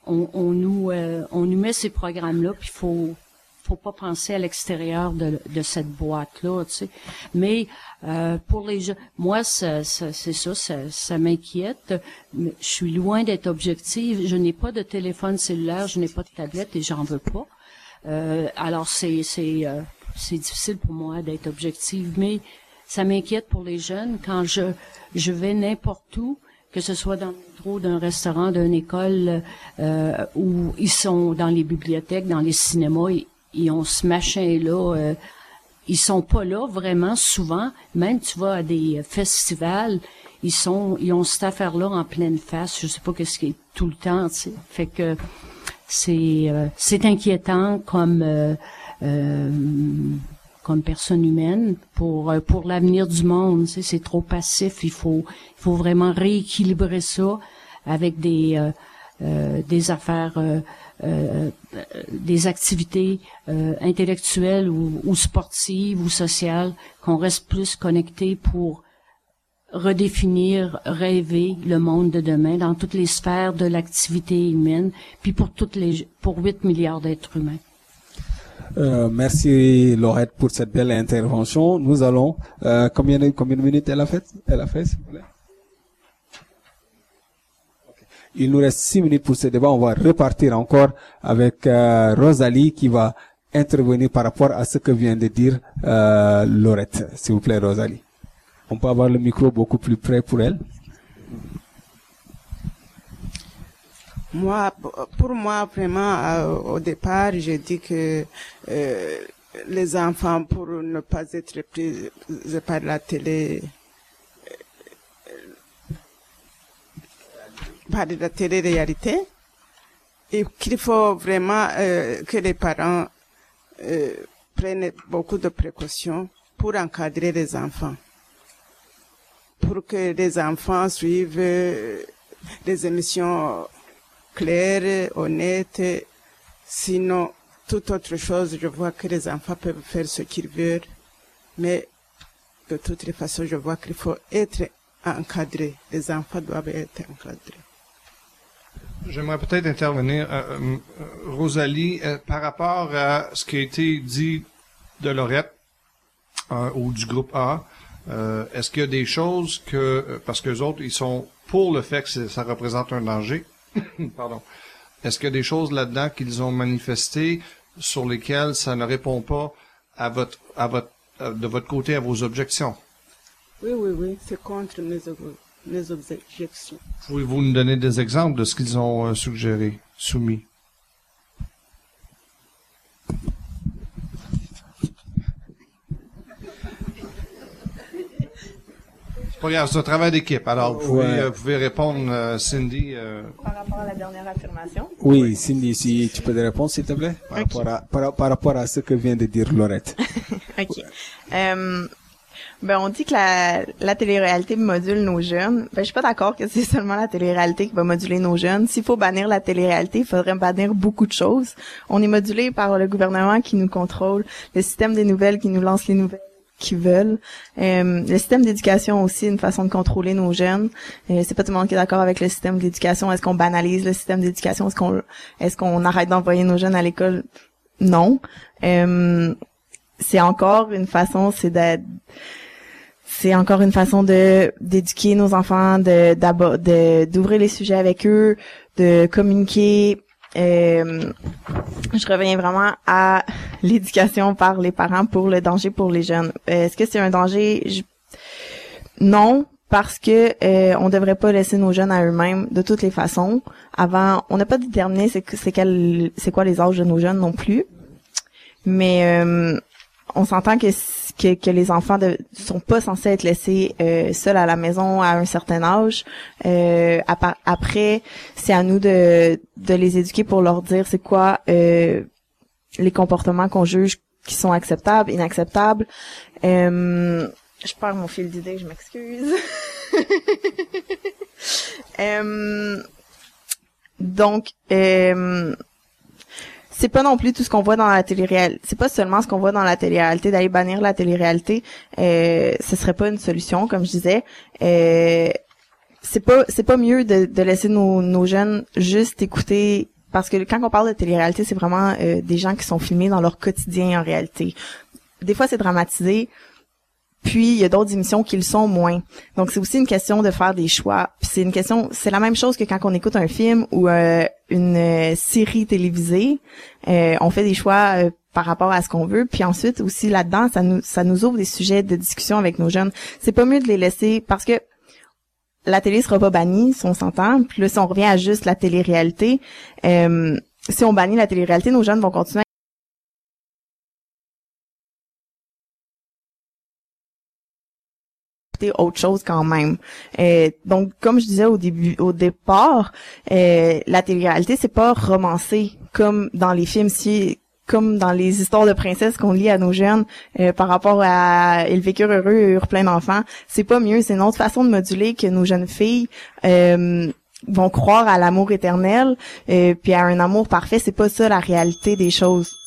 on, on nous euh, on nous met ces programmes là. Puis faut faut pas penser à l'extérieur de, de cette boîte-là, tu sais. Mais euh, pour les gens, moi, c'est ça, ça, ça m'inquiète. Je suis loin d'être objective. Je n'ai pas de téléphone cellulaire, je n'ai pas de tablette et j'en veux pas. Euh, alors c'est c'est euh, difficile pour moi d'être objective, mais ça m'inquiète pour les jeunes quand je je vais n'importe où que ce soit dans le métro, d'un restaurant, d'une école, euh, où ils sont dans les bibliothèques, dans les cinémas, ils ont ce machin-là. euh, ils sont pas là vraiment souvent. Même tu vas à des festivals, ils sont, ils ont cette affaire-là en pleine face. Je sais pas qu'est-ce qui est tout le temps. Fait que c'est euh, c'est inquiétant comme euh, euh, comme personne humaine pour euh, pour l'avenir du monde. C'est trop passif. Il faut il faut vraiment rééquilibrer ça avec des euh, euh, des affaires, euh, euh, des activités euh, intellectuelles ou, ou sportives ou sociales, qu'on reste plus connecté pour redéfinir, rêver le monde de demain dans toutes les sphères de l'activité humaine, puis pour toutes les pour 8 milliards d'êtres humains. Euh, merci Laurette pour cette belle intervention. Nous allons euh, combien combien de minutes elle a fait? Elle a fait s'il vous plaît Ok. Il nous reste six minutes pour ce débat. On va repartir encore avec euh, Rosalie qui va intervenir par rapport à ce que vient de dire euh, Laurette. S'il vous plaît, Rosalie. On peut avoir le micro beaucoup plus près pour elle. Moi, pour moi, vraiment, euh, au départ, j'ai dit que les enfants, pour ne pas être pris par la télé, par la télé-réalité, et qu'il faut vraiment euh, que les parents euh, prennent beaucoup de précautions pour encadrer les enfants, pour que les enfants suivent euh, les émissions claires, honnêtes. Sinon, toute autre chose, je vois que les enfants peuvent faire ce qu'ils veulent. Mais de toutes les façons, je vois qu'il faut être encadré. Les enfants doivent être encadrés. J'aimerais peut-être intervenir, euh, euh, Rosalie, euh, par rapport à ce qui a été dit de Lorette ou du groupe A. Est-ce qu'il y a des choses que, parce que les autres, ils sont pour le fait que ça représente un danger, <coughs> pardon. Est-ce qu'il y a des choses là-dedans qu'ils ont manifestées sur lesquelles ça ne répond pas à votre, à votre, de votre côté à vos objections? Oui, oui, oui, c'est contre mes, mes objections. Pouvez-vous nous donner des exemples de ce qu'ils ont euh, suggéré, soumis? C'est pas grave, c'est un travail d'équipe. Alors, vous pouvez, Ouais. euh, vous pouvez répondre, euh, Cindy. euh, Par rapport à la dernière affirmation? Oui, Cindy, si tu peux répondre, s'il te plaît, par, Ok. rapport à, par, par rapport à ce que vient de dire Laurette. <laughs> OK. Ben, on dit que la, la télé-réalité module nos jeunes. Ben, je suis pas d'accord que c'est <laughs> seulement la télé-réalité qui va moduler nos jeunes. S'il faut bannir la télé-réalité, il faudrait bannir beaucoup de choses. On est modulé par le gouvernement qui nous contrôle, le système des nouvelles qui nous lance les nouvelles qu'ils veulent. Euh, le système d'éducation aussi, une façon de contrôler nos jeunes. Euh, c'est pas tout le monde qui est d'accord avec le système d'éducation. Est-ce qu'on banalise le système d'éducation? Est-ce qu'on est-ce qu'on arrête d'envoyer nos jeunes à l'école? Non. Euh, c'est encore une façon, c'est d'être c'est encore une façon de d'éduquer nos enfants, de d'ouvrir les sujets avec eux, de communiquer. Euh, je reviens vraiment à <laughs> l'éducation par les parents pour le danger pour les jeunes. Euh, est-ce que c'est un danger? Non, parce que euh, on devrait pas laisser nos jeunes à eux-mêmes de toutes les façons. Avant, on n'a pas déterminé c'est c'est quoi les âges de nos jeunes non plus. Mais euh, on s'entend que, que que les enfants ne sont pas censés être laissés euh, seuls à la maison à un certain âge. Euh, après, c'est à nous de de les éduquer pour leur dire c'est quoi euh, les comportements qu'on juge qui sont acceptables, inacceptables. Euh, je perds mon fil d'idée, je m'excuse. <laughs> Euh, donc, euh, c'est pas non plus tout ce qu'on voit dans la télé-réalité. C'est pas seulement ce qu'on voit dans la télé-réalité. D'aller bannir la télé-réalité, euh, ce serait pas une solution, comme je disais. Euh, c'est pas c'est pas mieux de, de laisser nos, nos jeunes juste écouter parce que quand on parle de télé-réalité, c'est vraiment euh, des gens qui sont filmés dans leur quotidien en réalité. Des fois, c'est dramatisé. Puis il y a d'autres émissions qui le sont moins. Donc c'est aussi une question de faire des choix. C'est une question, c'est la même chose que quand on écoute un film ou euh, une euh, série télévisée. Euh, on fait des choix euh, par rapport à ce qu'on veut. Puis ensuite aussi là-dedans, ça nous ça nous ouvre des sujets de discussion avec nos jeunes. C'est pas mieux de les laisser parce que la télé sera pas bannie, si on s'entend. Puis là, si on revient à juste la télé-réalité, euh, si on bannit la télé-réalité, nos jeunes vont continuer autre chose quand même. Euh, donc, comme je disais au début, au départ, euh, la télé-réalité, c'est pas romancé comme dans les films. Si comme dans les histoires de princesses qu'on lit à nos jeunes euh, par rapport à ils vécurent heureux et eurent plein d'enfants c'est pas mieux c'est une autre façon de moduler que nos jeunes filles euh, vont croire à l'amour éternel euh, puis à un amour parfait c'est pas ça la réalité des choses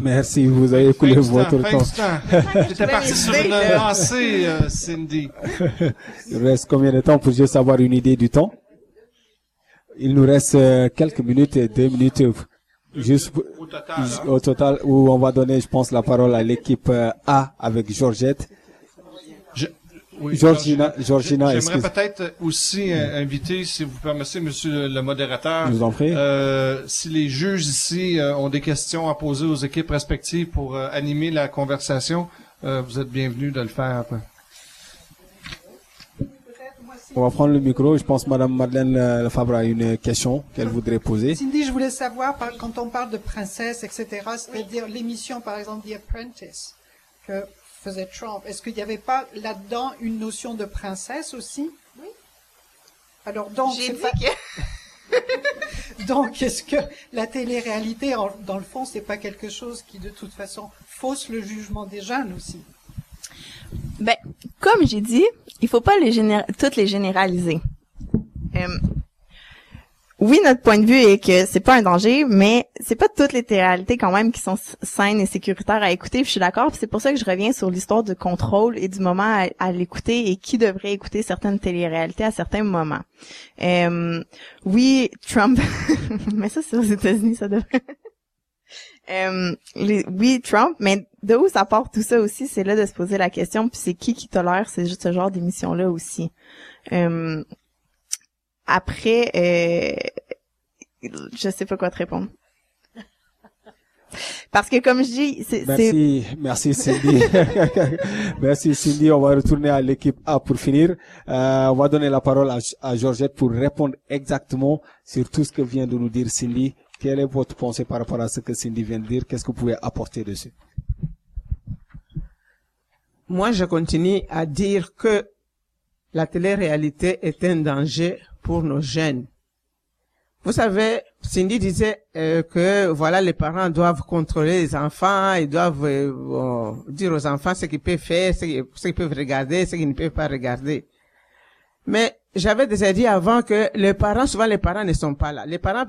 Merci, vous avez écoulé Fin votre temps, temps. <laughs> J'étais parti sur une lancée, euh, Cindy. Il nous reste combien de temps pour juste avoir une idée du temps? Il nous reste euh, quelques minutes, et deux minutes, euh, juste pour- Au total. hein. au total, où on va donner, je pense, la parole à l'équipe euh, A avec Georgette. Oui, Georgina- Georgina, J'aimerais peut-être aussi euh, inviter, si vous permettez, monsieur le, modérateur, vous en prie. euh, si les juges ici euh, ont des questions à poser aux équipes respectives pour euh, animer la conversation, euh, vous êtes bienvenus de le faire. On va prendre le micro. Je pense que Madame Madeleine euh, Fabre a une question qu'elle voudrait poser. Cindy, je voulais savoir, quand on parle de princesse, etc., c'est-à-dire l'émission, par exemple, The Apprentice, que faisait Trump, est-ce qu'il n'y avait pas là-dedans une notion de princesse aussi? Oui. Alors, donc, J'ai dit pas... <laughs> donc, est-ce que la télé-réalité, en- dans le fond, c'est pas quelque chose qui, de toute façon, fausse le jugement des jeunes aussi? Ben, comme j'ai dit, il faut pas les toutes les généraliser. Euh, oui, notre point de vue est que c'est pas un danger, mais c'est pas toutes les réalités quand même qui sont saines et sécuritaires à écouter. Je suis d'accord. C'est pour ça que je reviens sur l'histoire du contrôle et du moment à, l'écouter et qui devrait écouter certaines téléréalités à certains moments. Euh, oui, Trump, <laughs> mais ça c'est aux États-Unis, ça devrait. <laughs> Oui, Trump, mais de où ça part tout ça aussi, c'est là de se poser la question, puis c'est qui qui tolère ce, genre d'émission-là aussi. Après, euh, je sais pas quoi te répondre. Parce que comme je dis, c'est... c'est- Merci, merci Cindy. <laughs> merci Cindy. On va retourner à l'équipe A pour finir. Euh, on va donner la parole à, à Georgette pour répondre exactement sur tout ce que vient de nous dire Cindy. Quelle est votre pensée par rapport à ce que Cindy vient de dire? Qu'est-ce que vous pouvez apporter dessus? Moi, je continue à dire que la télé-réalité est un danger pour nos jeunes. Vous savez, Cindy disait euh, que voilà, les parents doivent contrôler les enfants, ils doivent euh, dire aux enfants ce qu'ils peuvent faire, ce qu'ils peuvent regarder, ce qu'ils ne peuvent pas regarder. Mais j'avais déjà dit avant que les parents, souvent les parents ne sont pas là. Les parents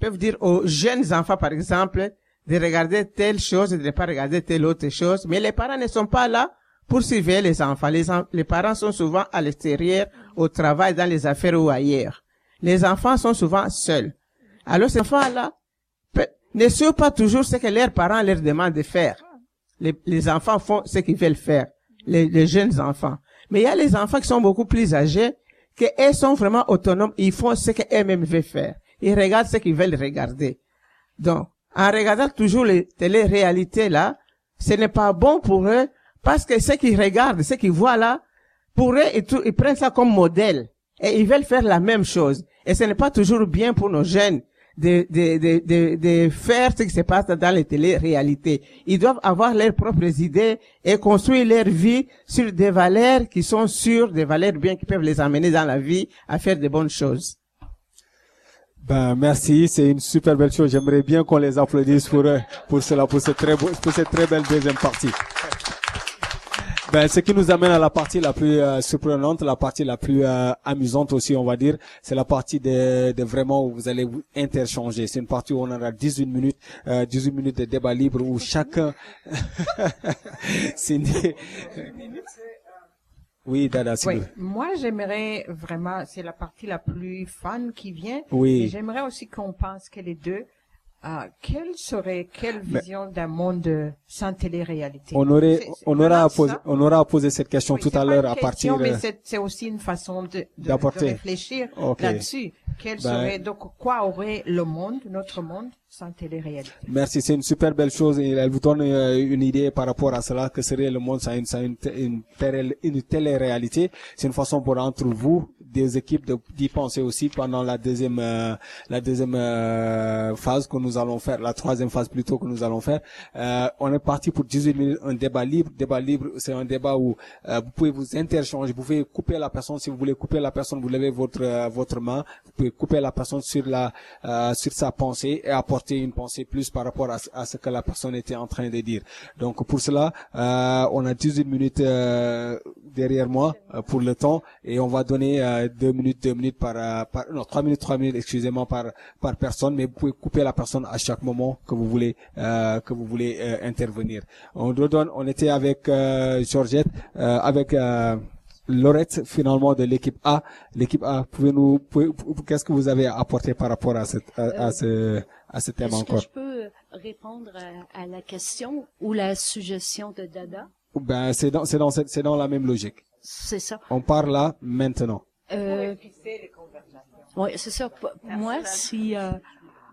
peuvent dire aux jeunes enfants, par exemple, de regarder telle chose et de ne pas regarder telle autre chose, mais les parents ne sont pas là pour surveiller les enfants. Les, les parents sont souvent à l'extérieur, au travail, dans les affaires ou ailleurs. Les enfants sont souvent seuls. Alors ces enfants-là ne suivent pas toujours ce que leurs parents leur demandent de faire. les, enfants font ce qu'ils veulent faire, les, jeunes enfants. Mais il y a les enfants qui sont beaucoup plus âgés, eux sont vraiment autonomes, ils font ce qu'eux-mêmes veulent faire. Ils regardent ce qu'ils veulent regarder. Donc, en regardant toujours les télé-réalités là, ce n'est pas bon pour eux, parce que ce qu'ils regardent, ce qu'ils voient là, pour eux, ils, prennent ça comme modèle. Et ils veulent faire la même chose. Et ce n'est pas toujours bien pour nos jeunes de, de, de, de, de faire ce qui se passe dans les télé-réalités. Ils doivent avoir leurs propres idées et construire leur vie sur des valeurs qui sont sûres, des valeurs bien qui peuvent les amener dans la vie à faire de bonnes choses. Ben, merci. C'est une super belle chose. J'aimerais bien qu'on les applaudisse pour, pour cela, pour cette très beau, pour cette très belle deuxième partie. Ben, ce qui nous amène à la partie la plus euh, surprenante, la partie la plus euh, amusante aussi, on va dire, c'est la partie de, de vraiment où vous allez vous interchanger. C'est une partie où on aura 18 minutes, euh, 18 minutes de débat libre où chacun, <laughs> c'est une- oui, Dada, Oui, moi j'aimerais vraiment, c'est la partie la plus fun qui vient. Oui. J'aimerais aussi qu'on pense que les deux, euh, quelle serait, quelle vision d'un monde sans télé-réalité? On aurait, on aura vraiment à poser, ça. on aura à poser cette question Oui, tout à l'heure à partir. Mais c'est, c'est aussi une façon de, de, réfléchir là-dessus. Quel Ben- serait, donc, quoi aurait le monde, notre monde, sans télé-réalité? Merci, c'est une super belle chose et elle vous donne euh, une idée par rapport à cela que serait le monde sans une, sans une, une, une télé-réalité. C'est une façon pour entre vous, des équipes, de- d'y penser aussi pendant la deuxième, euh, la deuxième euh, phase que nous allons faire, la troisième phase plutôt que nous allons faire. Euh, on est parti pour 18 minutes, un débat libre. Débat libre, c'est un débat où euh, vous pouvez vous interchanger, vous pouvez couper la personne si vous voulez couper la personne, vous levez votre euh, votre main, vous pouvez couper la personne sur la euh, sur sa pensée et apporter une pensée plus par rapport à, à ce que la personne était en train de dire. Donc pour cela, on a 18 minutes derrière moi pour le temps et on va donner deux minutes, deux minutes par, euh, par non trois minutes, trois minutes, excusez-moi par par personne, mais vous pouvez couper la personne à chaque moment que vous voulez euh, que vous voulez euh, intervenir. On redonne, on était avec euh, Georgette, euh, avec euh, Laurette finalement de l'équipe A. L'équipe A, pouvez-nous, pouvez- qu'est-ce que vous avez apporté par rapport à cette à, à ce à ce thème Est-ce encore? que je peux répondre à, à la question ou la suggestion de Dada? Ben c'est dans c'est dans c'est dans la même logique. C'est ça. On part là maintenant. Euh, oui, c'est ça. Moi, si euh,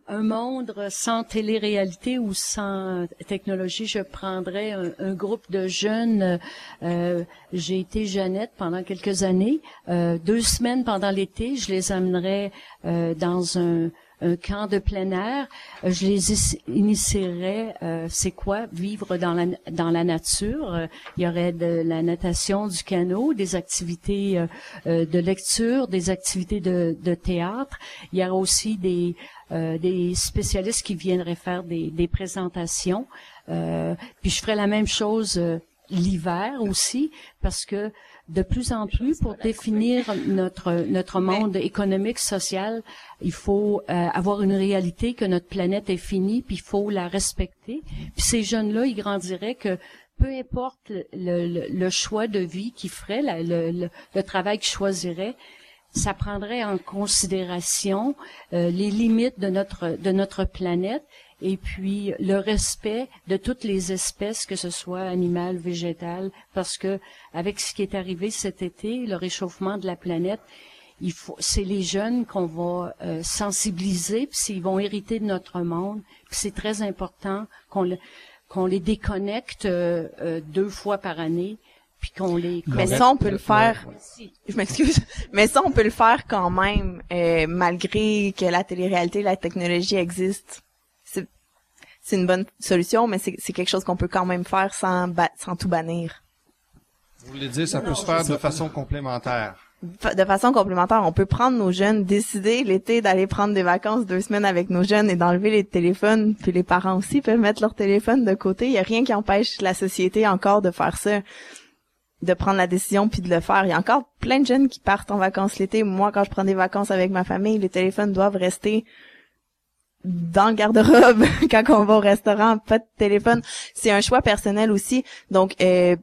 un monde sans télé-réalité ou sans technologie, je prendrais un, un groupe de jeunes. euh, J'ai été Jeannette pendant quelques années. Euh, deux semaines pendant l'été, je les amènerais euh, dans un un camp de plein air, Euh, je les is- initierais, euh, c'est quoi vivre dans la dans la nature? Il y aurait de la natation, du canot, des activités euh, euh, de lecture, des activités de, de théâtre. Il y aurait aussi des euh, des spécialistes qui viendraient faire des, des présentations. Euh, puis je ferais la même chose l'hiver aussi, parce que de plus en plus, pour définir notre notre monde économique, social, il faut euh, avoir une réalité que notre planète est finie, puis il faut la respecter. Puis ces jeunes-là, ils grandiraient que peu importe le, le- le choix de vie qu'ils feraient, la- le, le- le travail qu'ils choisiraient, ça prendrait en considération euh, les limites de notre de notre planète et puis le respect de toutes les espèces, que ce soit animales, végétales, parce que avec ce qui est arrivé cet été, le réchauffement de la planète, il faut, c'est les jeunes qu'on va euh, sensibiliser, puis s'ils vont hériter de notre monde, puis c'est très important qu'on le- qu'on les déconnecte euh, euh, deux fois par année, puis qu'on les Mais ça, on peut le faire. Je m'excuse. <laughs> Mais ça, on peut le faire quand même, euh, malgré que la télé-réalité, la technologie existe. C'est, une bonne solution, mais c'est, quelque chose qu'on peut quand même faire sans, ba- sans tout bannir. Vous voulez dire, ça peut se faire de façon complémentaire. De façon complémentaire, on peut prendre nos jeunes, décider l'été d'aller prendre des vacances deux semaines avec nos jeunes et d'enlever les téléphones, puis les parents aussi peuvent mettre leur téléphone de côté. Il y a rien qui empêche la société encore de faire ça, de prendre la décision puis de le faire. Il y a encore plein de jeunes qui partent en vacances l'été. Moi, quand je prends des vacances avec ma famille, les téléphones doivent rester dans le garde-robe <laughs> quand on va au restaurant, pas de téléphone. C'est un choix personnel aussi. Donc, euh,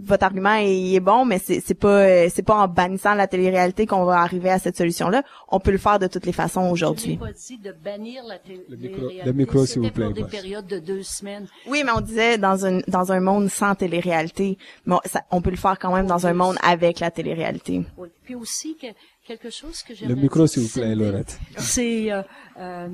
votre argument est, est bon, mais c'est c'est pas euh, c'est pas en bannissant la télé-réalité qu'on va arriver à cette solution-là. On peut le faire de toutes les façons aujourd'hui. pas dit de bannir la télé- Le micro- le micro, s'il vous plaît, pour des périodes de deux semaines. Oui, mais on disait dans un dans un monde sans télé-réalité, mais on, ça- on peut le faire quand même dans un monde avec la télé-réalité. Oui. Puis aussi que quelque chose que Le j'aimerais micro, dire, s'il vous plaît, Laurette. <laughs> C'est euh, euh,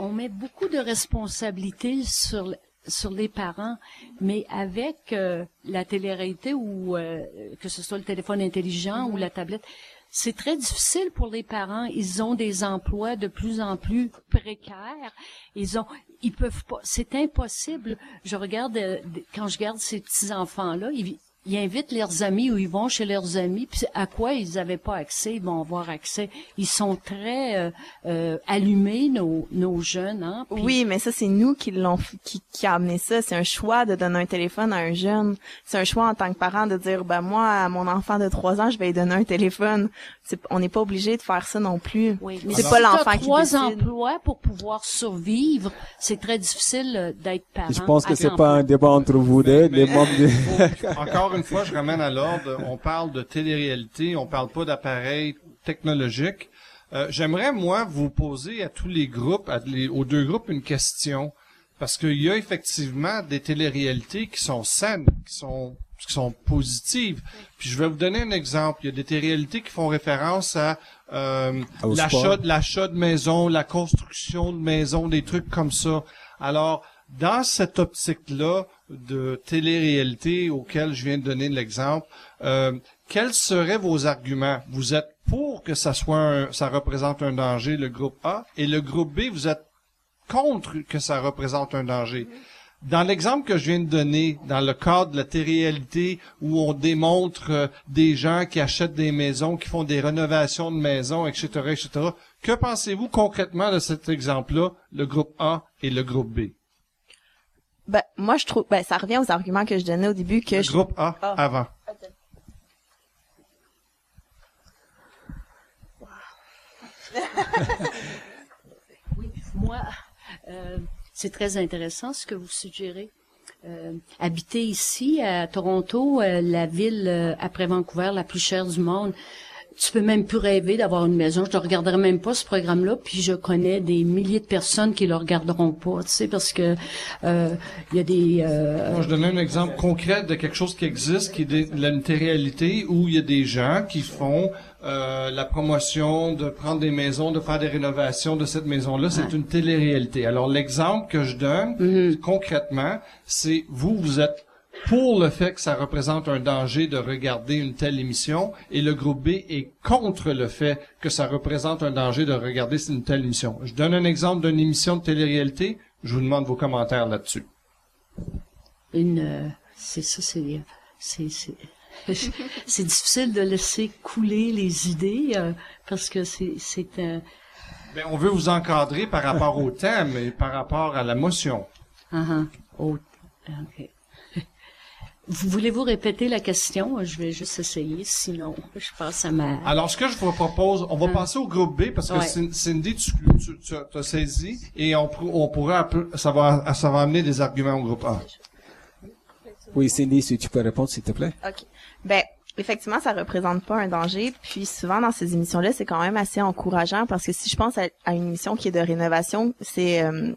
on met beaucoup de responsabilités sur sur les parents, mais avec euh, la télé-réalité ou euh, que ce soit le téléphone intelligent ou la tablette, c'est très difficile pour les parents. Ils ont des emplois de plus en plus précaires. Ils ont, ils peuvent pas. C'est impossible. Je regarde euh, quand je regarde ces petits enfants là, ils, ils invitent leurs amis ou ils vont chez leurs amis. Puis à quoi ils n'avaient pas accès, ils vont avoir accès. Ils sont très euh, euh, allumés nos nos jeunes. Hein? Puis- Oui, mais ça c'est nous qui l'ont qui, qui a amené ça. C'est un choix de donner un téléphone à un jeune. C'est un choix en tant que parent de dire ben moi à mon enfant de 3 ans je vais lui donner un téléphone. C'est- on n'est pas obligé de faire ça non plus. Oui, mais c'est si pas t'as l'enfant qui trois décide. emplois pour pouvoir survivre, c'est très difficile euh, d'être parent. Je pense que c'est pas un débat entre vous deux, les membres du... <laughs> encore une fois, je ramène à l'ordre. On parle de télé-réalité, on parle pas d'appareils technologiques. Euh, J'aimerais moi vous poser à tous les groupes, à les- aux deux groupes, une question parce qu'il y a effectivement des téléréalités qui sont saines, qui sont qui sont positives. Puis je vais vous donner un exemple. Il y a des téléréalités qui font référence à euh, l'achat de maison, la construction de maison, des trucs comme ça. Alors, dans cette optique-là de télé-réalité auquel je viens de donner l'exemple, euh, quels seraient vos arguments? Vous êtes pour que ça soit un- ça représente un danger, le groupe A, et le groupe B, vous êtes contre que ça représente un danger. Dans l'exemple que je viens de donner, dans le cadre de la télé-réalité où on démontre euh, des gens qui achètent des maisons, qui font des rénovations de maisons, etc., etc., que pensez-vous concrètement de cet exemple-là, le groupe A et le groupe B? Ben moi je trouve ben ça revient aux arguments que je donnais au début que Le je groupe A Ah. avant. <laughs> Moi, euh, c'est très intéressant ce que vous suggérez. Euh, habiter ici à Toronto, euh, la ville euh, après Vancouver la plus chère du monde. Tu peux même plus rêver d'avoir une maison. Je ne regarderai même pas ce programme-là, puis je connais des milliers de personnes qui le regarderont pas, tu sais, parce que euh, il y a des euh, Moi, je donnais un exemple concret de quelque chose qui existe, qui est de la réalité où il y a des gens qui font euh, la promotion de prendre des maisons, de faire des rénovations de cette maison-là. C'est une télé-réalité. Alors, l'exemple que je donne concrètement, c'est vous, vous êtes pour le fait que ça représente un danger de regarder une telle émission et le groupe B est contre le fait que ça représente un danger de regarder une telle émission. Je donne un exemple d'une émission de télé-réalité. Je vous demande vos commentaires là-dessus. une euh, c'est ça c'est <laughs> difficile de laisser couler les idées euh, parce que c'est c'est un Ben, on veut vous encadrer par rapport au thème et par rapport à la motion. ah, ah, oh, ok. Vous voulez-vous répéter la question? Je vais juste essayer, sinon je passe à ma. Alors, ce que je vous propose, on va passer au groupe B parce que Ouais. Cindy, tu, tu, tu as saisi et on, on pourra, un peu- ça va, ça va amener des arguments au groupe A. Oui, Cindy, si tu peux répondre, s'il te plaît. OK. Ben, effectivement, ça représente pas un danger. Puis souvent, dans ces émissions-là, c'est quand même assez encourageant parce que si je pense à, à une émission qui est de rénovation, c'est... euh,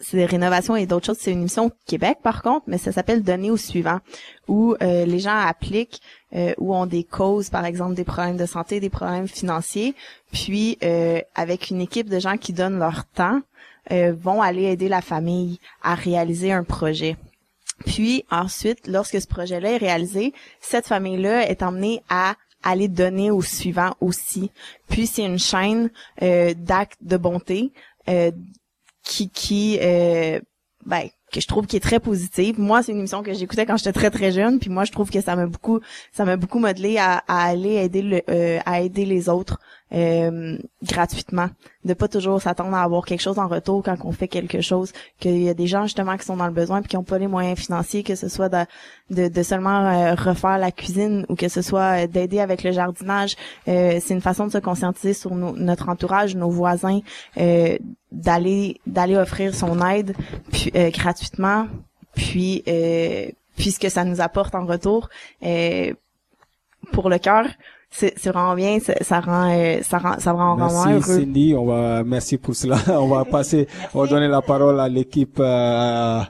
c'est des rénovations et d'autres choses. C'est une émission Québec, par contre, mais ça s'appelle Donner au suivant, où euh, les gens appliquent, euh, où ont des causes, par exemple, des problèmes de santé, des problèmes financiers, puis euh, avec une équipe de gens qui donnent leur temps, euh, vont aller aider la famille à réaliser un projet. Puis ensuite, lorsque ce projet-là est réalisé, cette famille-là est emmenée à aller donner au suivant aussi. Puis c'est une chaîne euh, d'actes de bonté euh, qui qui euh, ben que je trouve qui est très positive. Moi, c'est une émission que j'écoutais quand j'étais très très jeune, puis moi je trouve que ça m'a beaucoup ça m'a beaucoup modelé à, à aller aider le euh, à aider les autres euh, gratuitement, de pas toujours s'attendre à avoir quelque chose en retour quand on fait quelque chose, qu'il y a des gens justement qui sont dans le besoin puis qui ont pas les moyens financiers, que ce soit de de, seulement euh, refaire la cuisine ou que ce soit euh, d'aider avec le jardinage. C'est une façon de se conscientiser sur notre entourage, nos voisins, d'aller d'aller offrir son aide gratuitement, puis euh, puis ce que ça nous apporte en retour pour le cœur c'est c'est vraiment bien ça, ça rend euh, ça rend ça rend vraiment Merci heureux Cindy, on va merci pour cela. <laughs> On va passer, on va donner la parole à l'équipe euh,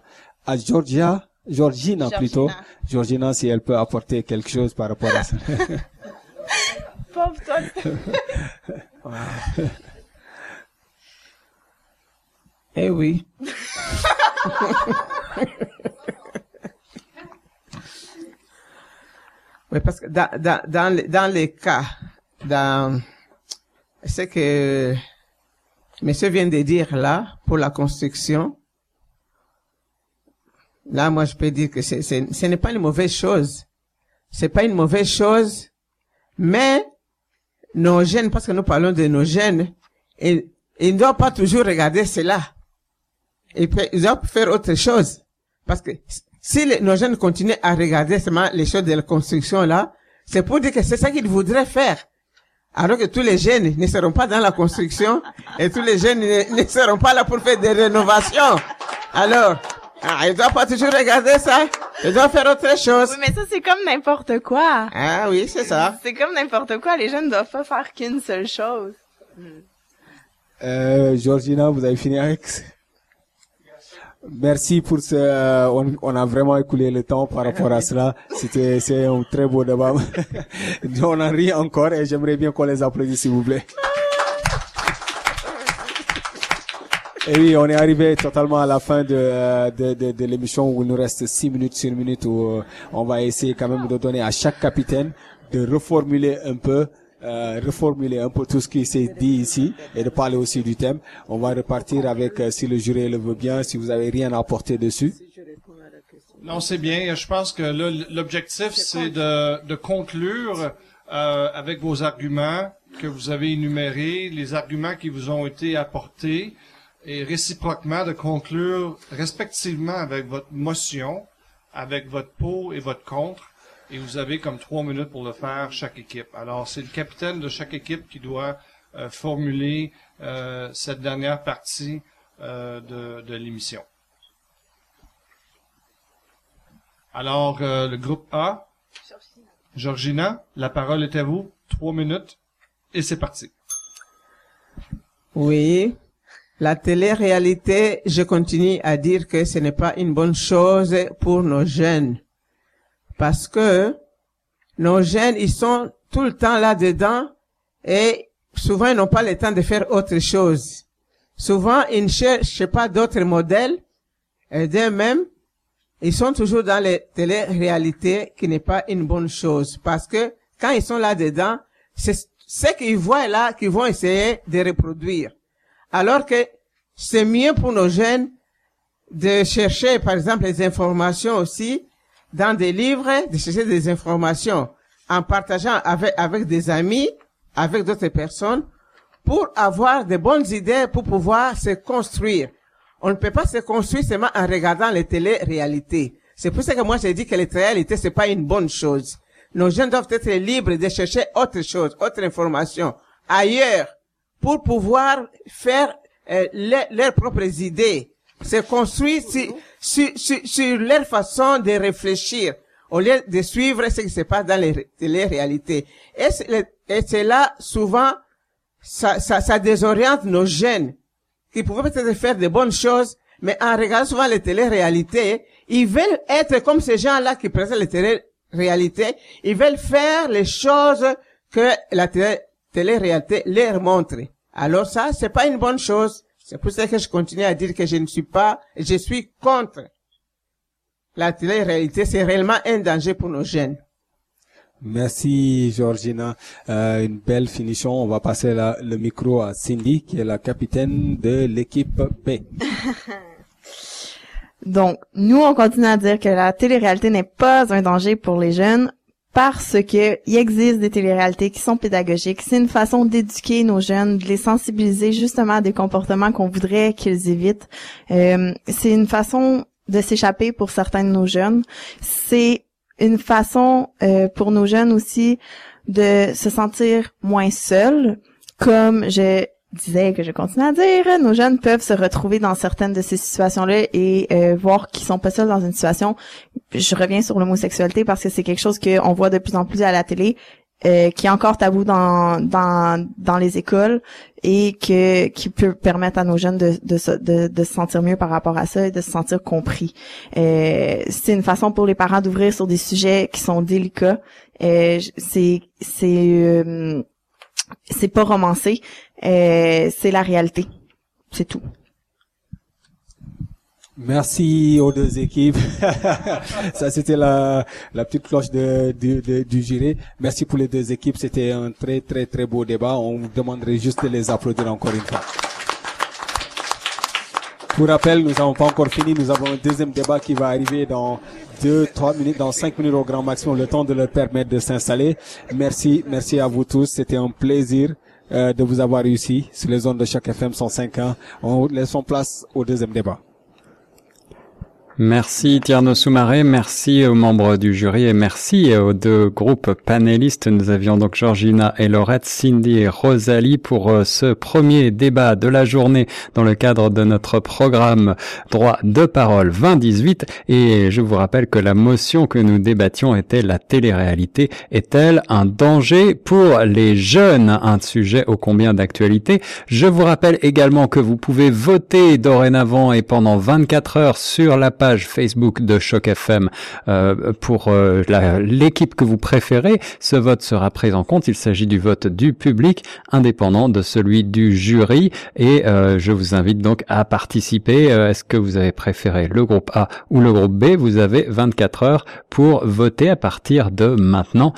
à Georgia, Georgina plutôt. Georgina, si elle peut apporter quelque chose par rapport à ça. <laughs> Pauvre toi. Eh oui. <laughs> oui, parce que dans, dans, dans, les, dans les cas, dans ce que monsieur vient de dire là, pour la construction, là, moi, je peux dire que c'est, ce n'est pas une mauvaise chose. C'est pas une mauvaise chose, mais nos jeunes, parce que nous parlons de nos jeunes, ils, ils ne doivent pas toujours regarder cela. Ils, ils doivent faire autre chose. Parce que si les- nos jeunes continuent à regarder seulement les choses de la construction là, c'est pour dire que c'est ça qu'ils voudraient faire. Alors que tous les jeunes ne seront pas dans la construction et tous les jeunes ne, ne seront pas là pour faire des rénovations. Alors, ah, ils doivent pas toujours regarder ça. Ils doivent faire autre chose. Oui, mais ça c'est comme n'importe quoi. Ah oui, c'est ça. C'est comme n'importe quoi. Les jeunes doivent pas faire qu'une seule chose. Euh, Georgina, vous avez fini avec Merci pour ce. euh, on, on a vraiment écoulé le temps par rapport à cela. C'était c'est un très beau débat. <laughs> on en rit encore et j'aimerais bien qu'on les applaudisse s'il vous plaît. Et oui, on est arrivé totalement à la fin de, euh, de, de, de l'émission où il nous reste six minutes sur minute où euh, on va essayer quand même de donner à chaque capitaine de reformuler un peu, euh, reformuler un peu tout ce qui s'est dit ici et de parler aussi du thème. On va repartir avec, euh, si le jury le veut bien, si vous avez rien à apporter dessus. Non, c'est bien. Je pense que là, l'objectif, c'est de, de conclure euh, avec vos arguments que vous avez énumérés, les arguments qui vous ont été apportés, et réciproquement de conclure respectivement avec votre motion, avec votre pour et votre contre. Et vous avez comme trois minutes pour le faire, chaque équipe. Alors, c'est le capitaine de chaque équipe qui doit euh, formuler euh, cette dernière partie euh, de, de l'émission. Alors, euh, le groupe A, Georgina, la parole est à vous. Trois minutes. Et c'est parti. Oui. La télé-réalité, je continue à dire que ce n'est pas une bonne chose pour nos jeunes. Parce que nos jeunes, ils sont tout le temps là-dedans et souvent ils n'ont pas le temps de faire autre chose. Souvent, ils ne cherchent pas d'autres modèles et d'eux-mêmes, ils sont toujours dans les télé-réalités qui n'est pas une bonne chose. Parce que quand ils sont là-dedans, c'est ce qu'ils voient là qu'ils vont essayer de reproduire. Alors que c'est mieux pour nos jeunes de chercher, par exemple, les informations aussi dans des livres, de chercher des informations en partageant avec, avec des amis, avec d'autres personnes, pour avoir de bonnes idées, pour pouvoir se construire. On ne peut pas se construire seulement en regardant les télé-réalités. C'est pour ça que moi j'ai dit que les télé-réalités c'est pas une bonne chose. Nos jeunes doivent être libres de chercher autre chose, autre information ailleurs pour pouvoir faire euh, leur- leurs propres idées, se construire sur, sur, sur, sur leur façon de réfléchir, au lieu de suivre ce qui se passe dans les, les réalités. Et et c'est là, souvent, ça, ça, ça désoriente nos jeunes, qui pouvaient peut-être faire de bonnes choses, mais en regardant souvent les télé-réalités, ils veulent être comme ces gens-là qui présentent les télé-réalités, ils veulent faire les choses que la télé- télé-réalité leur montre. Alors ça, c'est pas une bonne chose. C'est pour ça que je continue à dire que je ne suis pas, je suis contre. La télé-réalité, c'est réellement un danger pour nos jeunes. Merci Georgina. Euh, une belle finition. On va passer la- le micro à Cindy, qui est la capitaine de l'équipe B. <laughs> Donc, nous, on continue à dire que la télé-réalité n'est pas un danger pour les jeunes parce que il existe des téléréalités qui sont pédagogiques. C'est une façon d'éduquer nos jeunes, de les sensibiliser justement à des comportements qu'on voudrait qu'ils évitent. Euh, c'est une façon de s'échapper pour certains de nos jeunes. C'est une façon euh, pour nos jeunes aussi de se sentir moins seuls. Comme je disais que je continue à dire, nos jeunes peuvent se retrouver dans certaines de ces situations-là et euh, voir qu'ils sont pas seuls dans une situation. Je reviens sur l'homosexualité parce que c'est quelque chose qu'on voit de plus en plus à la télé, euh, qui est encore tabou dans dans dans les écoles et que qui peut permettre à nos jeunes de de, se- de, se sentir mieux par rapport à ça et de se sentir compris. Euh, c'est une façon pour les parents d'ouvrir sur des sujets qui sont délicats. Euh, c'est c'est euh, c'est pas romancé, euh, c'est la réalité. C'est tout. Merci aux deux équipes. <laughs> Ça, c'était la, la petite cloche de, du- de- du jury. Merci pour les deux équipes. C'était un très, très, très beau débat. On vous demanderait juste de les applaudir encore une fois. Pour rappel, nous n'avons pas encore fini. Nous avons un deuxième débat qui va arriver dans deux, trois minutes, dans cinq minutes au grand maximum, le temps de leur permettre de s'installer. Merci, merci à vous tous. C'était un plaisir euh, de vous avoir réussi sur les zones de chaque FM 105 ans. On laisse place au deuxième débat. Merci Tierno Soumaré, merci aux membres du jury et merci aux deux groupes panélistes. Nous avions donc Georgina et Laurette, Cindy et Rosalie pour euh, ce premier débat de la journée dans le cadre de notre programme Droit de parole 2018. Et je vous rappelle que la motion que nous débattions était la télé-réalité est-elle un danger pour les jeunes? Un sujet ô combien d'actualité. Je vous rappelle également que vous pouvez voter dorénavant et pendant 24 heures sur la page Facebook de Choc FM euh, pour euh, l'équipe que vous préférez. Ce vote sera pris en compte. Il s'agit du vote du public indépendant de celui du jury et euh, je vous invite donc à participer. Est-ce que vous avez préféré le groupe A ou le groupe B? Vous avez 24 heures pour voter à partir de maintenant.